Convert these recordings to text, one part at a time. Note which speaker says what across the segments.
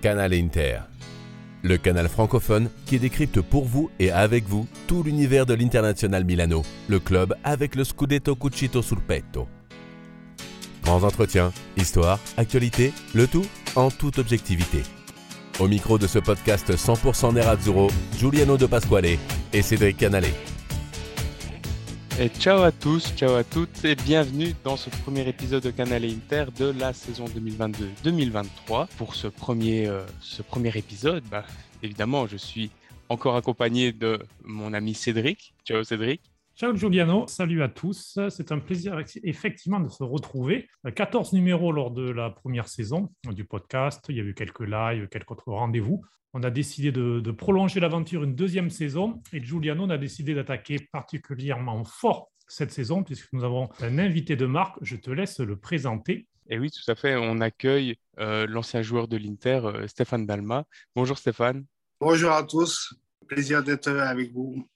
Speaker 1: Canal Inter. Le canal francophone qui décrypte pour vous et avec vous tout l'univers de l'International Milano, le club avec le Scudetto Cucito sul petto. Grands entretiens, histoire, actualité, le tout en toute objectivité. Au micro de ce podcast 100% Nerazzurro, Giuliano De Pasquale et Cédric Canale.
Speaker 2: Et ciao à tous, ciao à toutes et bienvenue dans ce premier épisode de Canal Inter de la saison 2022-2023. Pour ce premier, euh, épisode, bah, évidemment, je suis encore accompagné de mon ami Cédric. Ciao Cédric.
Speaker 3: Ciao Giuliano, salut à tous. C'est un plaisir effectivement de se retrouver. 14 numéros lors de la première saison du podcast. Il y a eu quelques lives, quelques autres rendez-vous. On a décidé de, prolonger l'aventure une deuxième saison et Giuliano a décidé d'attaquer particulièrement fort cette saison puisque nous avons un invité de marque. Je te laisse le présenter.
Speaker 2: Et oui, tout à fait. On accueille euh, l'ancien joueur de l'Inter, euh, Stéphane Dalma. Bonjour Stéphane.
Speaker 4: Bonjour à tous. Plaisir d'être avec vous.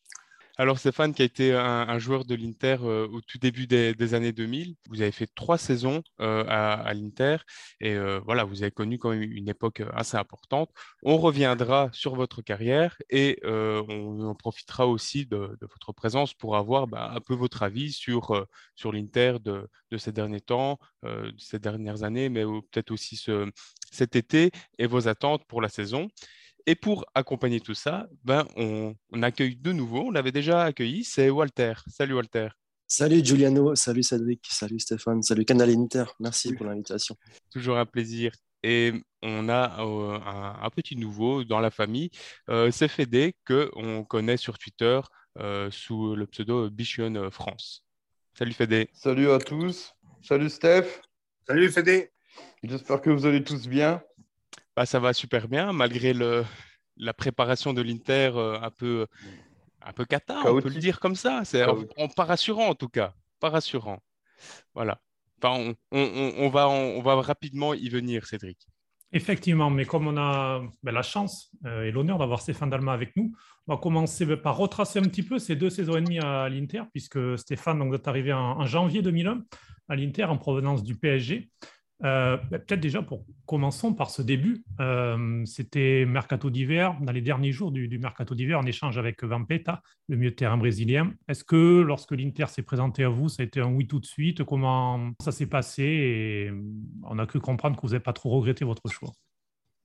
Speaker 2: Alors Stéphane, qui a été un, joueur de l'Inter euh, au tout début des, années 2000, vous avez fait trois saisons euh, à, l'Inter et euh, voilà, vous avez connu quand même une époque assez importante. On reviendra sur votre carrière et on, profitera aussi de, votre présence pour avoir bah, un peu votre avis sur, sur l'Inter de, ces derniers temps, de ces dernières années, mais peut-être aussi ce, cet été et vos attentes pour la saison. Et pour accompagner tout ça, ben, on, accueille de nouveau, on l'avait déjà accueilli, c'est Walter. Salut Walter.
Speaker 5: Salut Giuliano, salut Cédric, salut Stéphane, salut Canal Inter, merci pour l'invitation.
Speaker 2: Toujours un plaisir. Et on a euh, un, petit nouveau dans la famille, euh, c'est Fédé, qu'on connaît sur Twitter euh, sous le pseudo Bichon France. Salut Fédé.
Speaker 6: Salut à tous. Salut Steph.
Speaker 4: Salut Fédé.
Speaker 6: J'espère que vous allez tous bien.
Speaker 2: Bah, ça va super bien, malgré le, la préparation de l'Inter euh, un peu, un peu cata, on peut le dire comme ça. C'est pas rassurant en tout cas, pas rassurant. Voilà. Enfin, on, va, on va rapidement y venir, Cédric.
Speaker 3: Effectivement, mais comme on a ben, la chance euh, et l'honneur d'avoir Stéphane Dalma avec nous, on va commencer par retracer un petit peu ces deux saisons et demie à l'Inter, puisque Stéphane donc, est arrivé en, en janvier 2001 à l'Inter en provenance du PSG. Euh, bah, peut-être déjà pour commençons par ce début. Euh, c'était mercato d'hiver, dans les derniers jours du, mercato d'hiver, en échange avec Vampeta, le milieu de terrain brésilien. Est-ce que lorsque l'Inter s'est présenté à vous, ça a été un oui tout de suite? Comment ça s'est passé? Et on a cru comprendre que vous n'avez pas trop regretté votre choix.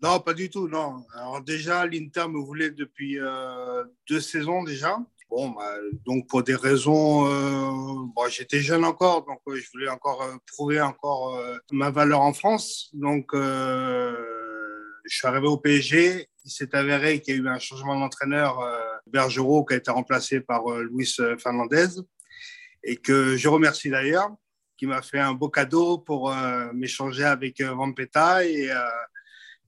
Speaker 4: Non, pas du tout, non. Déjà, l'Inter me voulait depuis euh, deux saisons déjà. Bon, bah, donc pour des raisons, euh, j'étais jeune encore, donc euh, je voulais encore euh, prouver encore ma valeur en France. Donc je suis arrivé au PSG. Il s'est avéré qu'il y a eu un changement d'entraîneur, Bergerot, qui a été remplacé par Luis Fernandez, et que je remercie d'ailleurs, qui m'a fait un beau cadeau pour m'échanger avec Vampeta et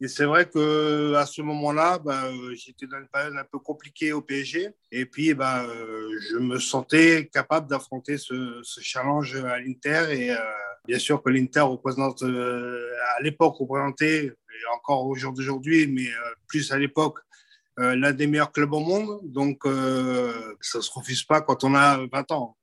Speaker 4: et c'est vrai que à ce moment-là, bah, j'étais dans une période un peu compliquée au PSG. Et puis, bah, je me sentais capable d'affronter ce, challenge à l'Inter. Et euh, bien sûr que l'Inter représente, euh, à l'époque, représentait, et encore au jour d'aujourd'hui, mais euh, plus à l'époque, l'un des meilleurs clubs au monde. Donc, ça ne se refuse pas quand on a 20 ans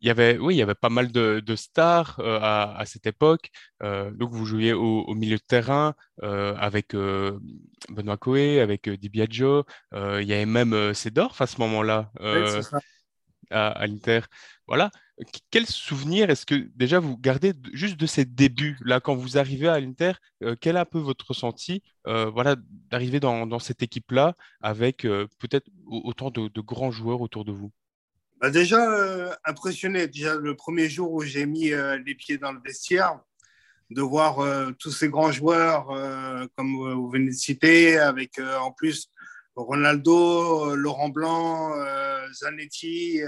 Speaker 2: il y avait, oui, il y avait pas mal de, stars euh, à, cette époque. Euh, donc, vous jouiez au, milieu de terrain euh, avec Benoît Coé, avec Di Biagio. il y avait même Cédorf à ce moment-là à, l'Inter. Voilà. Quel souvenir est-ce que déjà vous gardez juste de ces débuts là quand vous arrivez à l'Inter Quel est un peu votre ressenti voilà, d'arriver dans, cette équipe-là avec peut-être autant de grands joueurs autour de vous?
Speaker 4: Bah Déjà euh, impressionné, déjà le premier jour où j'ai mis euh, les pieds dans le vestiaire, de voir euh, tous ces grands joueurs, comme vous venez de citer, avec en plus Ronaldo, Laurent Blanc, Zanetti.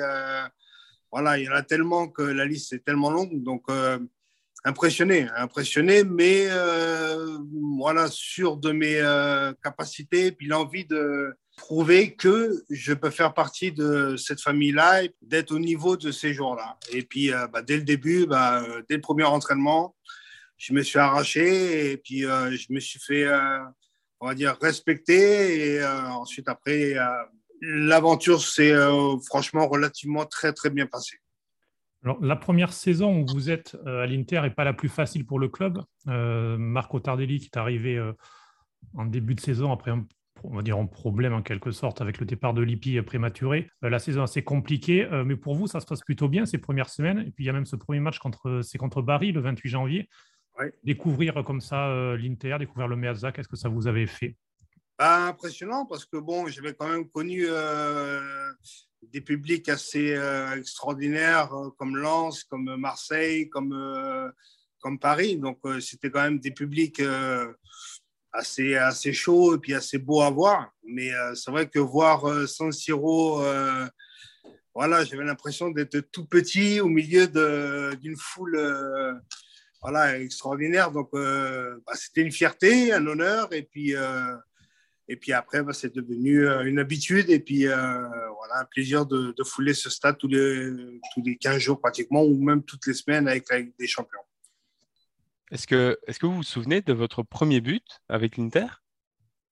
Speaker 4: voilà, il y en a tellement que la liste est tellement longue. Donc, impressionné, impressionné, mais voilà, sûr de mes capacités, puis l'envie de prouver que je peux faire partie de cette famille-là, d'être au niveau de ces jours-là. Et puis, euh, bah, dès le début, bah, euh, dès le premier entraînement, je me suis arraché et puis euh, je me suis fait, on va dire, respecter. Et ensuite, après, l'aventure s'est franchement relativement très, très bien passée.
Speaker 3: Alors, la première saison où vous êtes à l'Inter n'est pas la plus facile pour le club. Marco Tardelli, qui est arrivé en début de saison après un on va dire un problème en quelque sorte avec le départ de Lippi prématuré. la saison assez compliquée, mais pour vous, ça se passe plutôt bien ces premières semaines. Et puis il y a même ce premier match contre, c'est contre Bari le 28 janvier. Découvrir comme ça l'Inter, découvrir le Meazza, qu'est-ce que ça vous avait fait?
Speaker 4: Bah, Impressionnant parce que bon, j'avais quand même connu des publics assez euh, extraordinaires euh, comme Lens, comme Marseille, comme, euh, comme Paris. Donc, c'était quand même des publics assez, assez chauds et puis assez beaux à voir. Mais c'est vrai que voir San Siro, voilà, j'avais l'impression d'être tout petit au milieu d'une foule voilà, extraordinaire. Donc, bah, c'était une fierté, un honneur. Et puis, et puis après, bah, c'est devenu euh, une habitude et puis euh, voilà, un plaisir de, fouler ce stade tous les, tous les 15 jours pratiquement ou même toutes les semaines avec, des champions.
Speaker 2: Est-ce que, vous vous souvenez de votre premier but avec l'Inter?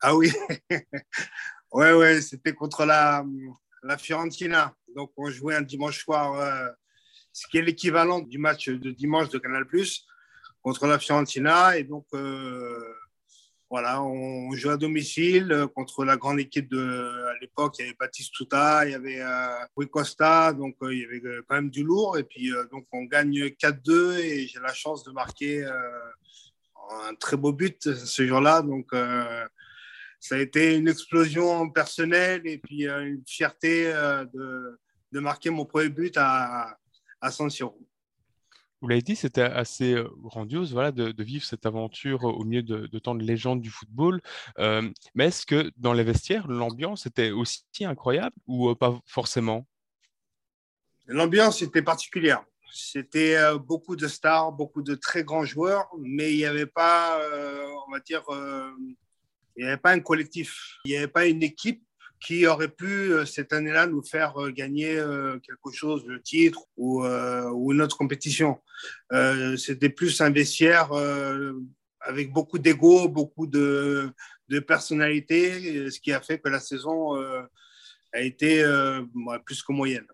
Speaker 4: Ah oui, ouais, ouais, c'était contre la, Fiorentina. Donc on jouait un dimanche soir, euh, ce qui est l'équivalent du match de dimanche de Canal+, contre la Fiorentina. Et donc voilà, on joue à domicile euh, contre la grande équipe de à l'époque. Il y avait Baptiste Touta, il y avait euh, Rui Costa, donc euh, il y avait quand même du lourd. Et puis donc on gagne 4-2 et j'ai la chance de marquer un très beau but ce jour-là. Donc ça a été une explosion personnelle et puis une fierté de, marquer mon premier but à, à
Speaker 2: vous l'avez dit, c'était assez grandiose voilà, de, vivre cette aventure au milieu de, tant de légendes du football. mais est-ce que dans les vestiaires, l'ambiance était aussi incroyable ou pas forcément?
Speaker 4: L'ambiance était particulière. C'était beaucoup de stars, beaucoup de très grands joueurs, mais il n'y avait pas, on va dire, il n'y avait pas un collectif. Il n'y avait pas une équipe qui aurait pu euh, cette année-là nous faire euh, gagner euh, quelque chose, le titre ou, une autre compétition. C'était plus un vestiaire avec beaucoup d'ego, beaucoup de, personnalité, ce qui a fait que la saison a été plus que moyenne.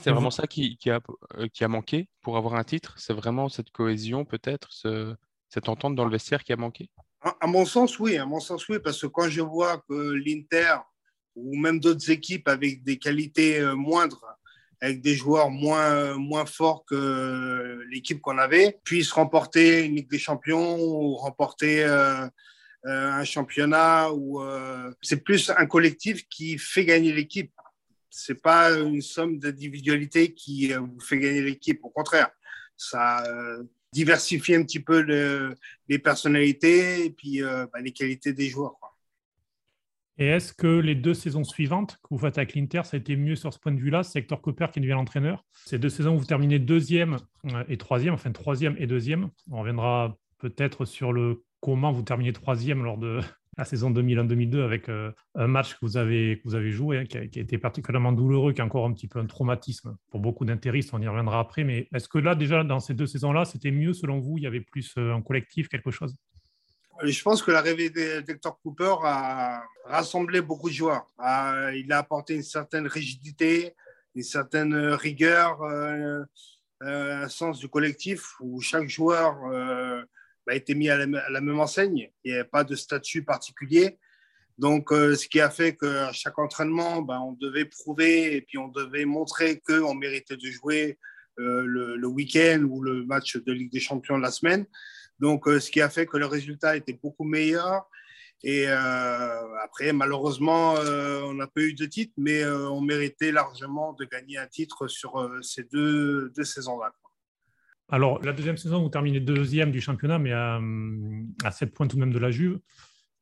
Speaker 2: C'est vraiment ça qui, a, manqué pour avoir un titre? C'est vraiment cette cohésion, peut-être, ce, cette entente dans le vestiaire qui a manqué?
Speaker 4: À mon sens, oui. À mon sens, oui, parce que quand je vois que l'Inter ou même d'autres équipes avec des qualités euh, moindres, avec des joueurs moins, moins forts que l'équipe qu'on avait, puissent remporter une Ligue des Champions ou remporter euh, euh, un championnat. C'est plus un collectif qui fait gagner l'équipe. C'est pas une somme d'individualité qui vous fait gagner l'équipe. Au contraire, ça diversifier un petit peu les personnalités et puis euh, bah, les qualités des joueurs.
Speaker 3: Et est-ce que les deux saisons suivantes que vous faites avec l'Inter, ça a été mieux sur ce point de vue-là C'est Hector Cooper qui devient l'entraîneur. Ces deux saisons, vous terminez deuxième euh, et troisième, enfin troisième et deuxième. On reviendra peut-être sur le comment vous terminez troisième lors de, la saison 2001-2002 avec euh, un match que vous avez, joué, hein, qui, a, été particulièrement douloureux, qui est encore un petit peu un traumatisme pour beaucoup d'intéristes, on y reviendra après. Mais est-ce que là, déjà, dans ces deux saisons-là, c'était mieux selon vous? Il y avait plus euh, un collectif, quelque chose?
Speaker 4: Je pense que l'arrivée d'Hector Cooper a rassemblé beaucoup de joueurs. il a apporté une certaine rigidité, une certaine rigueur, euh, un sens du collectif où chaque joueur a été mis à la, même enseigne. Il n'y avait pas de statut particulier. Donc, euh, ce qui a fait qu'à chaque entraînement, ben, on devait prouver et puis on devait montrer qu'on méritait de jouer euh, le, week-end ou le match de Ligue des Champions de la semaine. Donc, euh, ce qui a fait que le résultat était beaucoup meilleur. Et après, malheureusement, on n'a pas eu de titre, mais on méritait largement de gagner un titre sur ces deux, deux saisons-là.
Speaker 3: Alors, la deuxième saison, vous terminez deuxième du championnat, mais à, à 7 points tout de même de la Juve.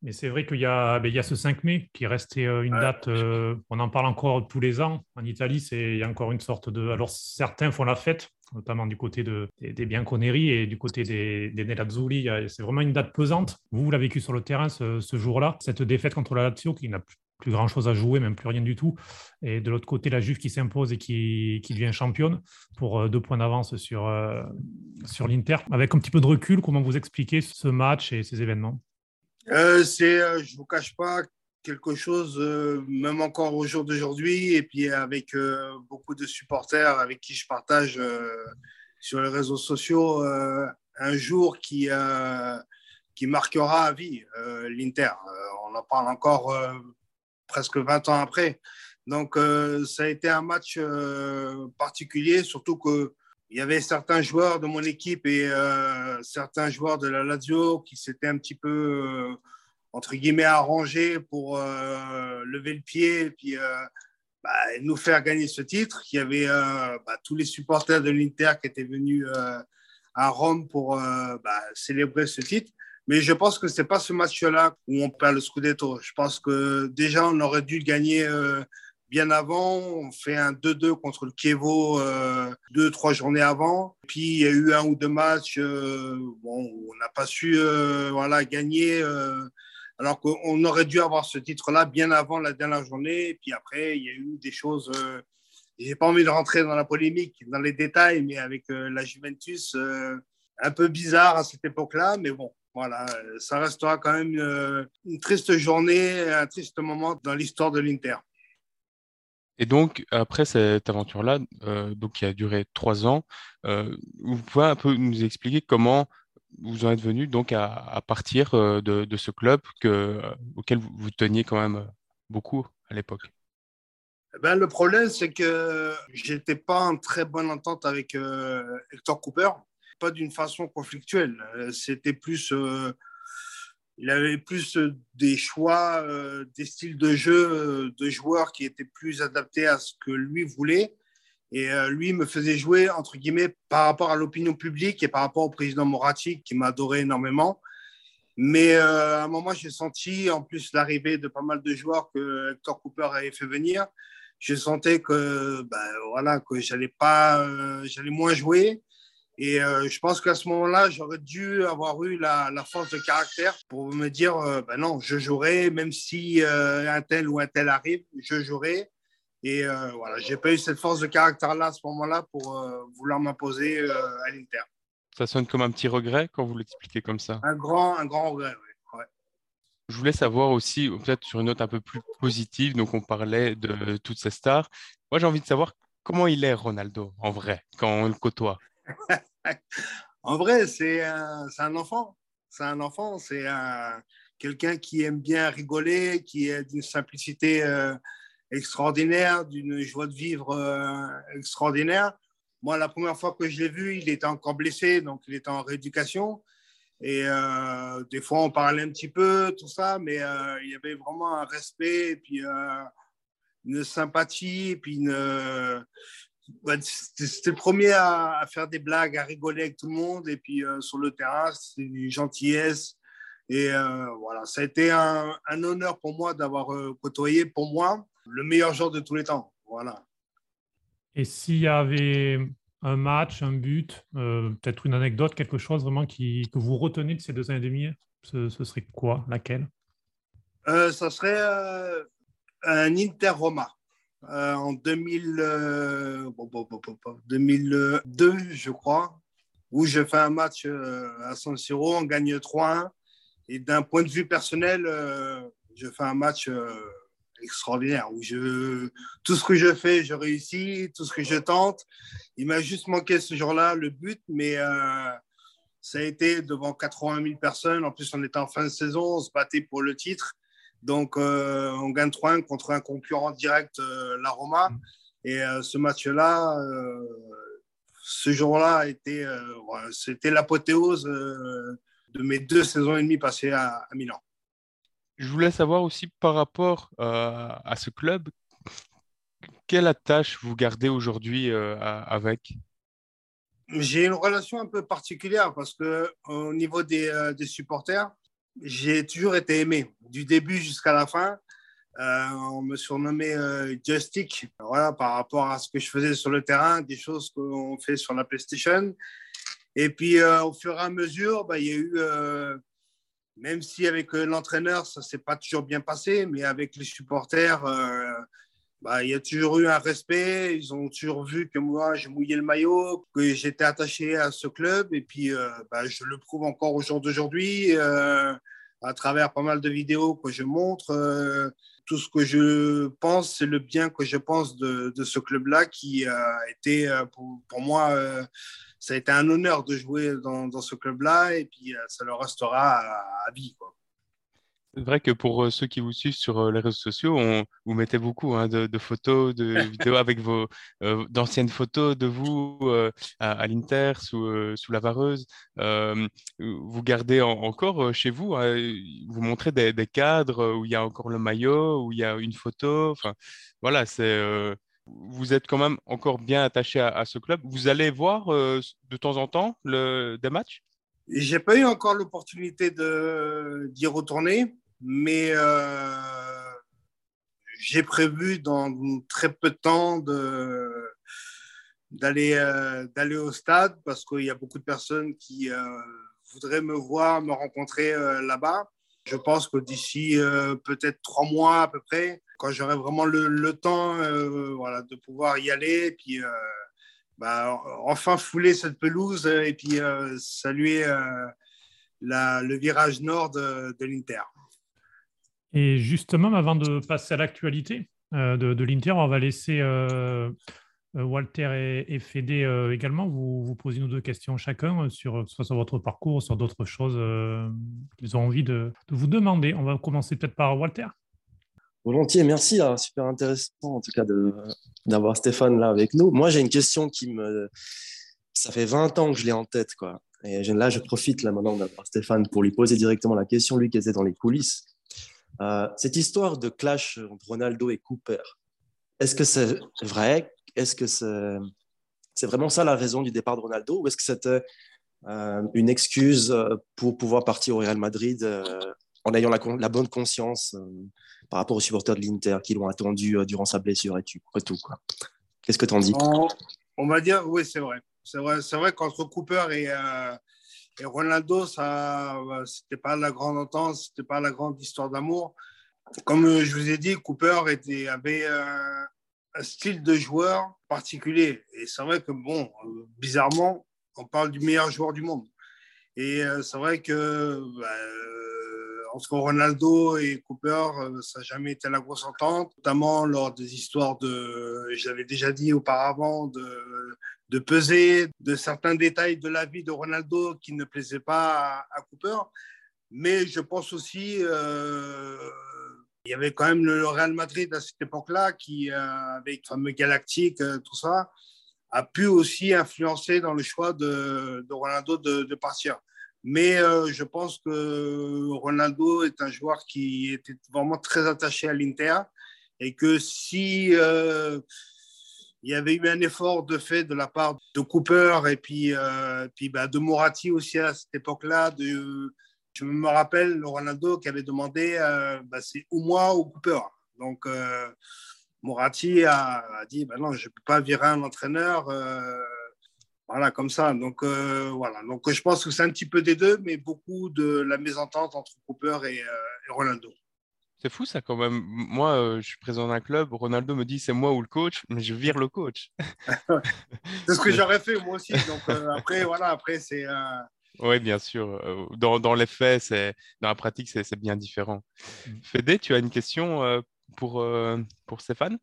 Speaker 3: Mais c'est vrai qu'il y, a, ben, il y a ce 5 mai qui restait euh, une date, euh, on en parle encore tous les ans. En Italie, c'est, il y a encore une sorte de. Alors, certains font la fête, notamment du côté de, des, Bianconeri et du côté des, des Nerazzurri. C'est vraiment une date pesante. Vous, vous l'avez vécu sur le terrain ce, ce jour-là, cette défaite contre la Lazio qui n'a plus grand chose à jouer, même plus rien du tout. Et de l'autre côté, la Juve qui s'impose et qui, qui, devient championne pour euh, deux points d'avance sur, euh, sur l'Inter. Avec un petit peu de recul, comment vous expliquez ce match et ces événements?
Speaker 4: Euh, C'est, je ne vous cache pas, quelque chose, même encore au jour d'aujourd'hui, et puis avec beaucoup de supporters avec qui je partage sur les réseaux sociaux, un jour qui qui marquera à vie l'Inter. on en parle encore presque 20 ans après. Donc, ça a été un match particulier, surtout que il y avait certains joueurs de mon équipe et certains joueurs de la Lazio qui s'étaient un petit peu, entre guillemets, arrangés pour lever le pied et puis bah, nous faire gagner ce titre. Il y avait bah, tous les supporters de l'Inter qui étaient venus à Rome pour bah, célébrer ce titre. Mais je pense que ce n'est pas ce match-là où on perd le Scudetto. Je pense que déjà, on aurait dû gagner bien avant. On fait un 2-2 contre le Kievo euh, deux, trois journées avant. Puis il y a eu un ou deux matchs euh, où on n'a pas su euh, voilà, gagner. alors qu'on aurait dû avoir ce titre-là bien avant la dernière journée. Puis après, il y a eu des choses. J'ai pas envie de rentrer dans la polémique, dans les détails, mais avec la Juventus, un peu bizarre à cette époque-là. Mais bon, voilà, ça restera quand même une triste journée, un triste moment dans l'histoire de l'Inter.
Speaker 2: Et donc, après cette aventure-là, euh, donc qui a duré trois ans, euh, vous pouvez un peu nous expliquer comment vous en êtes venu donc à, partir euh, de, ce club que, auquel vous, teniez quand même beaucoup à l'époque?
Speaker 4: Eh ben, Le problème, c'est que j'étais pas en très bonne entente avec Hector Cooper, pas d'une façon conflictuelle. C'était plus il avait plus euh, des choix, euh, des styles de jeu euh, de joueurs qui étaient plus adaptés à ce que lui voulait. Et lui me faisait jouer, entre guillemets, par rapport à l'opinion publique et par rapport au président Moratti, qui m'adorait énormément. Mais à un moment, j'ai senti, en plus, l'arrivée de pas mal de joueurs que Hector Cooper avait fait venir. Je sentais que, ben, voilà, que j'allais pas, j'allais moins jouer et euh, je pense qu'à ce moment-là, j'aurais dû avoir eu la, force de caractère pour me dire, euh, ben non, je jouerai, même si euh, un tel ou un tel arrive, je jouerai. Et voilà, j'ai pas eu cette force de caractère-là à ce moment-là pour vouloir m'imposer à l'Inter.
Speaker 2: Ça sonne comme un petit regret quand vous l'expliquez comme ça?
Speaker 4: Un grand, un grand regret, oui.
Speaker 2: Je voulais savoir aussi, peut-être sur une note un peu plus positive, donc on parlait de toutes ces stars. Moi, j'ai envie de savoir comment il est, Ronaldo, en vrai, quand on le côtoie?
Speaker 4: En vrai, c'est un, enfant. C'est un enfant, c'est quelqu'un qui aime bien rigoler, qui est d'une simplicité euh, extraordinaire, d'une joie de vivre euh, extraordinaire. Moi, la première fois que je l'ai vu, il était encore blessé, donc il était en rééducation. Et euh, des fois, on parlait un petit peu, tout ça, mais il y avait vraiment un respect, puis une sympathie, puis une, c'était le premier à, faire des blagues, à rigoler avec tout le monde. Et puis euh, sur le terrain, c'est une gentillesse. Et euh, voilà, ça a été un, honneur pour moi d'avoir euh, côtoyé, pour moi, le meilleur joueur de tous les temps. Voilà.
Speaker 3: Et s'il y avait un match, un but, peut-être une anecdote, quelque chose vraiment qui, que vous retenez de ces deux années et demi, ce, ce serait quoi? Laquelle?
Speaker 4: Ça serait un Inter-Roma. Euh, en 2000, 2002, euh, je crois, où je fais un match euh, à San Siro, on gagne 3-1. Et d'un point de vue personnel, je fais un match extraordinaire où je, tout ce que je fais, je réussis, tout ce que je tente. Il m'a juste manqué ce jour-là le but, mais ça a été devant 80 000 personnes. En plus, on était en fin de saison, on se battait pour le titre. Donc, euh, on gagne 3-1 contre un concurrent direct, euh, la Roma. Mm. Et euh, ce match-là, ce jour-là, c'était l'apothéose de mes deux saisons et demie passées à, Milan.
Speaker 2: Je voulais savoir aussi par rapport à ce club, quelle attache vous gardez aujourd'hui avec?
Speaker 4: J'ai une relation un peu particulière parce que au niveau des, des supporters, j'ai toujours été aimé, du début jusqu'à la fin. Euh, on me surnommait euh, Justic, voilà, par rapport à ce que je faisais sur le terrain, des choses qu'on fait sur la PlayStation. Et puis, euh, au fur et à mesure, bah, il y a eu, même si avec l'entraîneur, ça ne s'est pas toujours bien passé, mais avec les supporters, bah, il y a toujours eu un respect. Ils ont toujours vu que moi, je mouillais le maillot, que j'étais attaché à ce club. Et puis, euh, bah, je le prouve encore au jour d'aujourd'hui euh, à travers pas mal de vidéos que je montre. Euh, tout ce que je pense, c'est le bien que je pense de, ce club-là qui a été pour, moi ça a été un honneur de jouer dans, dans ce club-là et puis ça le restera à, vie.
Speaker 2: C'est vrai que pour ceux qui vous suivent sur les réseaux sociaux, on, vous mettez beaucoup hein, de, photos, de vidéos avec vos d'anciennes photos de vous à, l'Inter sous, sous la vareuse. vous gardez encore chez vous, hein, vous montrez des, cadres où il y a encore le maillot, où il y a une photo. Enfin, voilà, c'est vous êtes quand même encore bien attaché à, ce club. Vous allez voir de temps en temps le, des matchs?
Speaker 4: J'ai pas eu encore l'opportunité d'y retourner mais euh, j'ai prévu dans très peu de temps d'aller euh, d'aller au stade parce qu'il y a beaucoup de personnes qui euh, voudraient me voir, me rencontrer là-bas. Je pense que d'ici peut-être trois mois à peu près, quand j'aurai vraiment le, temps voilà, de pouvoir y aller, puis bah, enfin fouler cette pelouse et puis saluer le virage nord de l'Inter.
Speaker 3: Et justement, avant de passer à l'actualité euh, de, l'Inter, on va laisser euh, euh, Walter et, et Fédé également vous, poser nos deux questions chacun, sur, soit sur votre parcours, sur d'autres choses qu'ils ont envie de, vous demander. On va commencer peut-être par Walter.
Speaker 5: Volontiers, merci. Hein. super intéressant en tout cas d'avoir Stéphane là avec nous. Moi, j'ai une question qui me. Ça fait 20 ans que je l'ai en tête. Quoi. Et là, je profite là maintenant d'avoir Stéphane pour lui poser directement la question, lui qui était dans les coulisses. Euh, cette histoire de clash entre Ronaldo et Cooper, est-ce que c'est vrai? Est-ce que c'est vraiment ça la raison du départ de Ronaldo? Ou est-ce que c'était euh, une excuse euh, pour pouvoir partir au Real Madrid en ayant la, bonne conscience par rapport aux supporters de l'Inter qui l'ont attendu durant sa blessure et tout, Qu'est-ce que tu en dis?
Speaker 4: On, va dire, oui, c'est vrai. C'est vrai qu'entre Cooper et, et Ronaldo, ça, c'était pas la grande entente, c'était pas la grande histoire d'amour. Comme je vous ai dit, Cooper était, avait un, style de joueur particulier. Et c'est vrai que, bon, bizarrement, on parle du meilleur joueur du monde. Et euh, c'est vrai que bah, euh, entre Ronaldo et Cooper, euh, ça n'a jamais été la grosse entente, notamment lors des histoires de, je l'avais déjà dit auparavant, de de peser de certains détails de la vie de Ronaldo qui ne plaisaient pas à, Cooper. Mais je pense aussi, euh, il y avait quand même le Real Madrid à cette époque-là, qui, euh, avec le fameux Galactique, euh, tout ça, a pu aussi influencer dans le choix de, Ronaldo de, partir. Mais je pense que Ronaldo est un joueur qui était vraiment très attaché à l'Inter et que si il y avait eu un effort de fait de la part de Cooper et puis, euh, puis bah, de Moratti aussi à cette époque-là. Je me rappelle le Ronaldo qui avait demandé euh, bah, c'est ou moi ou Cooper. Donc euh, Moratti a, dit bah, non, je ne peux pas virer un entraîneur. voilà, comme ça. Donc, voilà. Donc, je pense que c'est un petit peu des deux, mais beaucoup de la mésentente entre Cooper et, et Ronaldo.
Speaker 2: C'est fou ça quand même. Moi, euh, je suis présent d'un club, Ronaldo me dit c'est moi ou le coach, mais je vire le coach.
Speaker 4: c'est ce que j'aurais fait moi aussi. Donc euh, après, voilà, après c'est. Euh,
Speaker 2: oui, bien sûr. Dans, dans, les faits, c'est dans la pratique, c'est bien différent. Mmh. Fédé, tu as une question pour, pour Stéphane?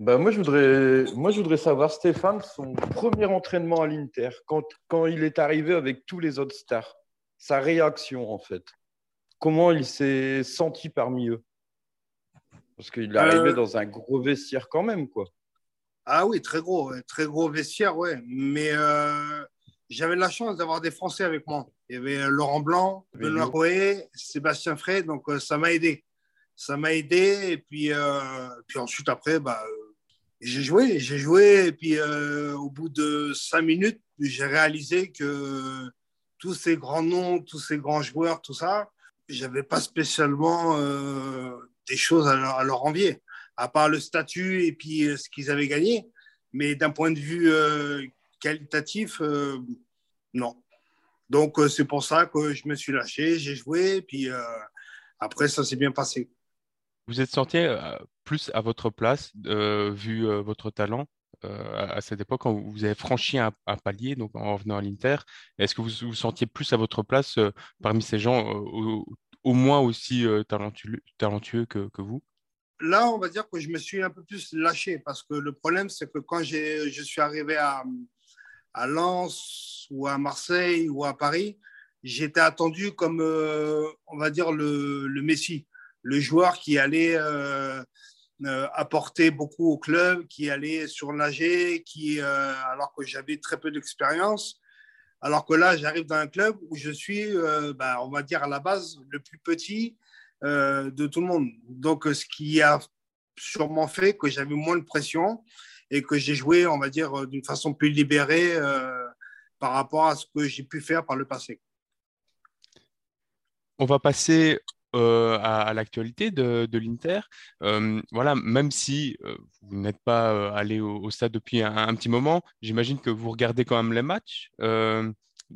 Speaker 6: Bah, moi, je voudrais, moi, je voudrais savoir, Stéphane, son premier entraînement à l'Inter, quand, quand il est arrivé avec tous les autres stars, sa réaction en fait? Comment il s'est senti parmi eux? Parce qu'il est arrivé euh, dans un gros vestiaire quand même, quoi.
Speaker 4: Ah oui, très gros, très gros vestiaire, ouais. Mais euh, j'avais la chance d'avoir des Français avec moi. Il y avait euh, Laurent Blanc, Benoît Rouet, Sébastien Frey, donc ça m'a aidé. Ça m'a aidé, et puis, puis ensuite, après, bah, j'ai joué, j'ai joué, et puis au bout de cinq minutes, j'ai réalisé que tous ces grands noms, tous ces grands joueurs, tout ça, j'avais pas spécialement euh, des choses à leur, envier, à part le statut et puis euh, ce qu'ils avaient gagné. Mais d'un point de vue euh, qualitatif, non. Donc c'est pour ça que je me suis lâché, j'ai joué, et puis après ça s'est bien passé.
Speaker 2: Vous êtes sorti plus à votre place, vu votre talent à cette époque, quand vous avez franchi un, palier, donc en revenant à l'Inter, est-ce que vous vous sentiez plus à votre place parmi ces gens au, moins aussi talentueux, que, vous?
Speaker 4: Là, on va dire que je me suis un peu plus lâché parce que le problème, c'est que quand je suis arrivé à, à Lens ou à Marseille ou à Paris, j'étais attendu comme, on va dire, le, le Messi, le joueur qui allait apporter beaucoup au club, qui allait surnager, qui, alors que j'avais très peu d'expérience. Alors que là, j'arrive dans un club où je suis, bah, on va dire à la base, le plus petit de tout le monde. Donc, ce qui a sûrement fait que j'avais moins de pression et que j'ai joué, on va dire, euh, d'une façon plus libérée euh, par rapport à ce que j'ai pu faire par le passé.
Speaker 2: On va passer euh, à, l'actualité de, l'Inter. voilà, même si vous n'êtes pas allé au, stade depuis un, petit moment, j'imagine que vous regardez quand même les matchs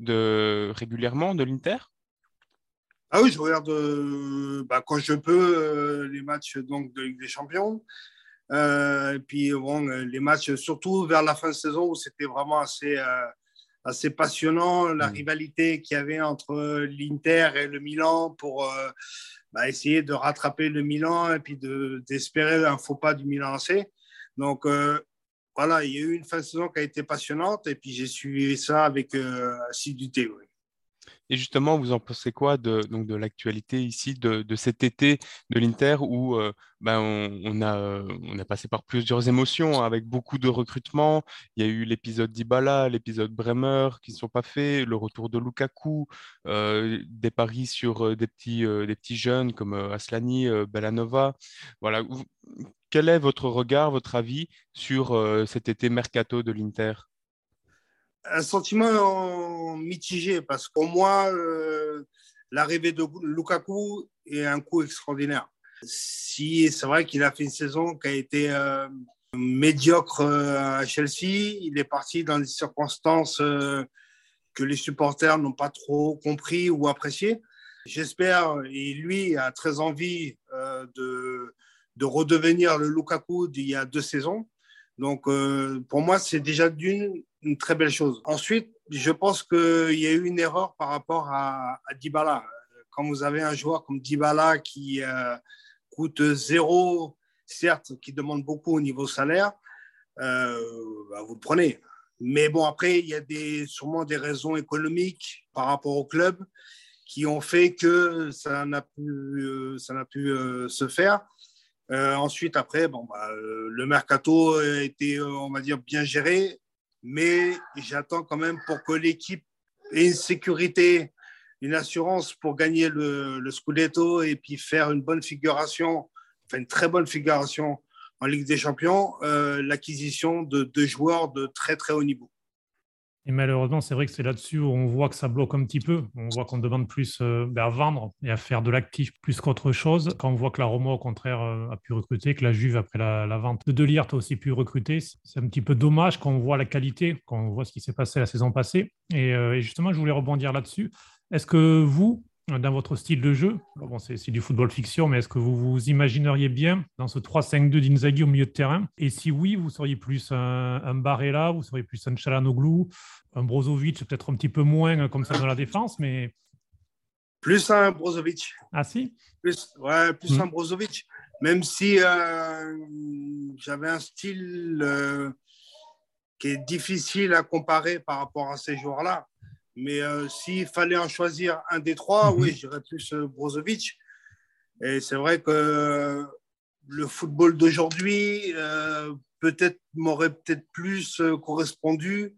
Speaker 2: régulièrement de l'Inter?
Speaker 4: Ah oui, je regarde bah, quand je peux les matchs donc, de Ligue des Champions. Euh, et puis, les matchs, surtout vers la fin de saison, où c'était vraiment assez, euh, assez passionnant, la mm. rivalité qu'il y avait entre l'Inter et le Milan pour euh, bah, essayer de rattraper le Milan et puis d'espérer un faux pas du Milan AC. Donc, voilà, il y a eu une fin de saison qui a été passionnante et puis j'ai suivi ça avec assiduité. Oui.
Speaker 2: Et justement, vous en pensez quoi de, de l'actualité ici de, cet été de l'Inter où euh, ben on, a, euh, passé par plusieurs émotions hein, avec beaucoup de recrutements. Il y a eu l'épisode d'Ibala, l'épisode Bremer qui ne sont pas faits, le retour de Lukaku, euh, des paris sur des, petits, des petits jeunes comme Aslani, Bellanova. Voilà. Quel est votre regard, votre avis sur cet été mercato de l'Inter?
Speaker 4: Un sentiment mitigé parce qu'au moins, euh, l'arrivée de Lukaku est un coup extraordinaire. Si c'est vrai qu'il a fait une saison qui a été euh, médiocre euh, à Chelsea, il est parti dans des circonstances que les supporters n'ont pas trop compris ou apprécié. J'espère, et lui a très envie de redevenir le Lukaku d'il y a deux saisons. Donc, pour moi, c'est déjà d'une une très belle chose. Ensuite, je pense qu'il y a eu une erreur par rapport à, à Dybala. Quand vous avez un joueur comme Dybala qui euh, coûte zéro, certes, qui demande beaucoup au niveau salaire, euh, bah, vous le prenez. Mais bon, après, il y a sûrement des raisons économiques par rapport au club qui ont fait que ça n'a pu, ça n'a pu euh, se faire. Ensuite, après, bon, bah, le mercato a été, on va dire, bien géré mais j'attends quand même pour que l'équipe ait une sécurité, une assurance pour gagner le, le, Scudetto et puis faire une bonne figuration, enfin une très bonne figuration en Ligue des Champions, euh, l'acquisition de deux joueurs de très très haut niveau.
Speaker 3: Et malheureusement, c'est vrai que c'est là-dessus où on voit que ça bloque un petit peu. On voit qu'on demande plus euh, à vendre et à faire de l'actif plus qu'autre chose. Quand on voit que la Roma, au contraire, euh, a pu recruter, que la Juve, après la, vente de Delirte, a aussi pu recruter, c'est un petit peu dommage quand on voit la qualité, quand on voit ce qui s'est passé la saison passée. Et, euh, et justement, je voulais rebondir là-dessus. Est-ce que vous, dans votre style de jeu. Bon, c'est du football fiction, mais est-ce que vous vous imagineriez bien dans ce 3-5-2 d'Inzaghi au milieu de terrain? Et si oui, vous seriez plus un, un Barella, vous seriez plus un Chalanoglu, un Brozovic, peut-être un petit peu moins comme ça dans la défense, mais.
Speaker 4: Plus un Brozovic.
Speaker 3: Ah si?
Speaker 4: Plus, ouais, plus hmm. un Brozovic. Même si euh, j'avais un style euh, qui est difficile à comparer par rapport à ces joueurs-là. Mais s'il fallait en choisir un des trois, hmm. oui, j'irais plus Brozovic. Et c'est vrai que le football d'aujourd'hui peut-être m'aurait peut-être plus correspondu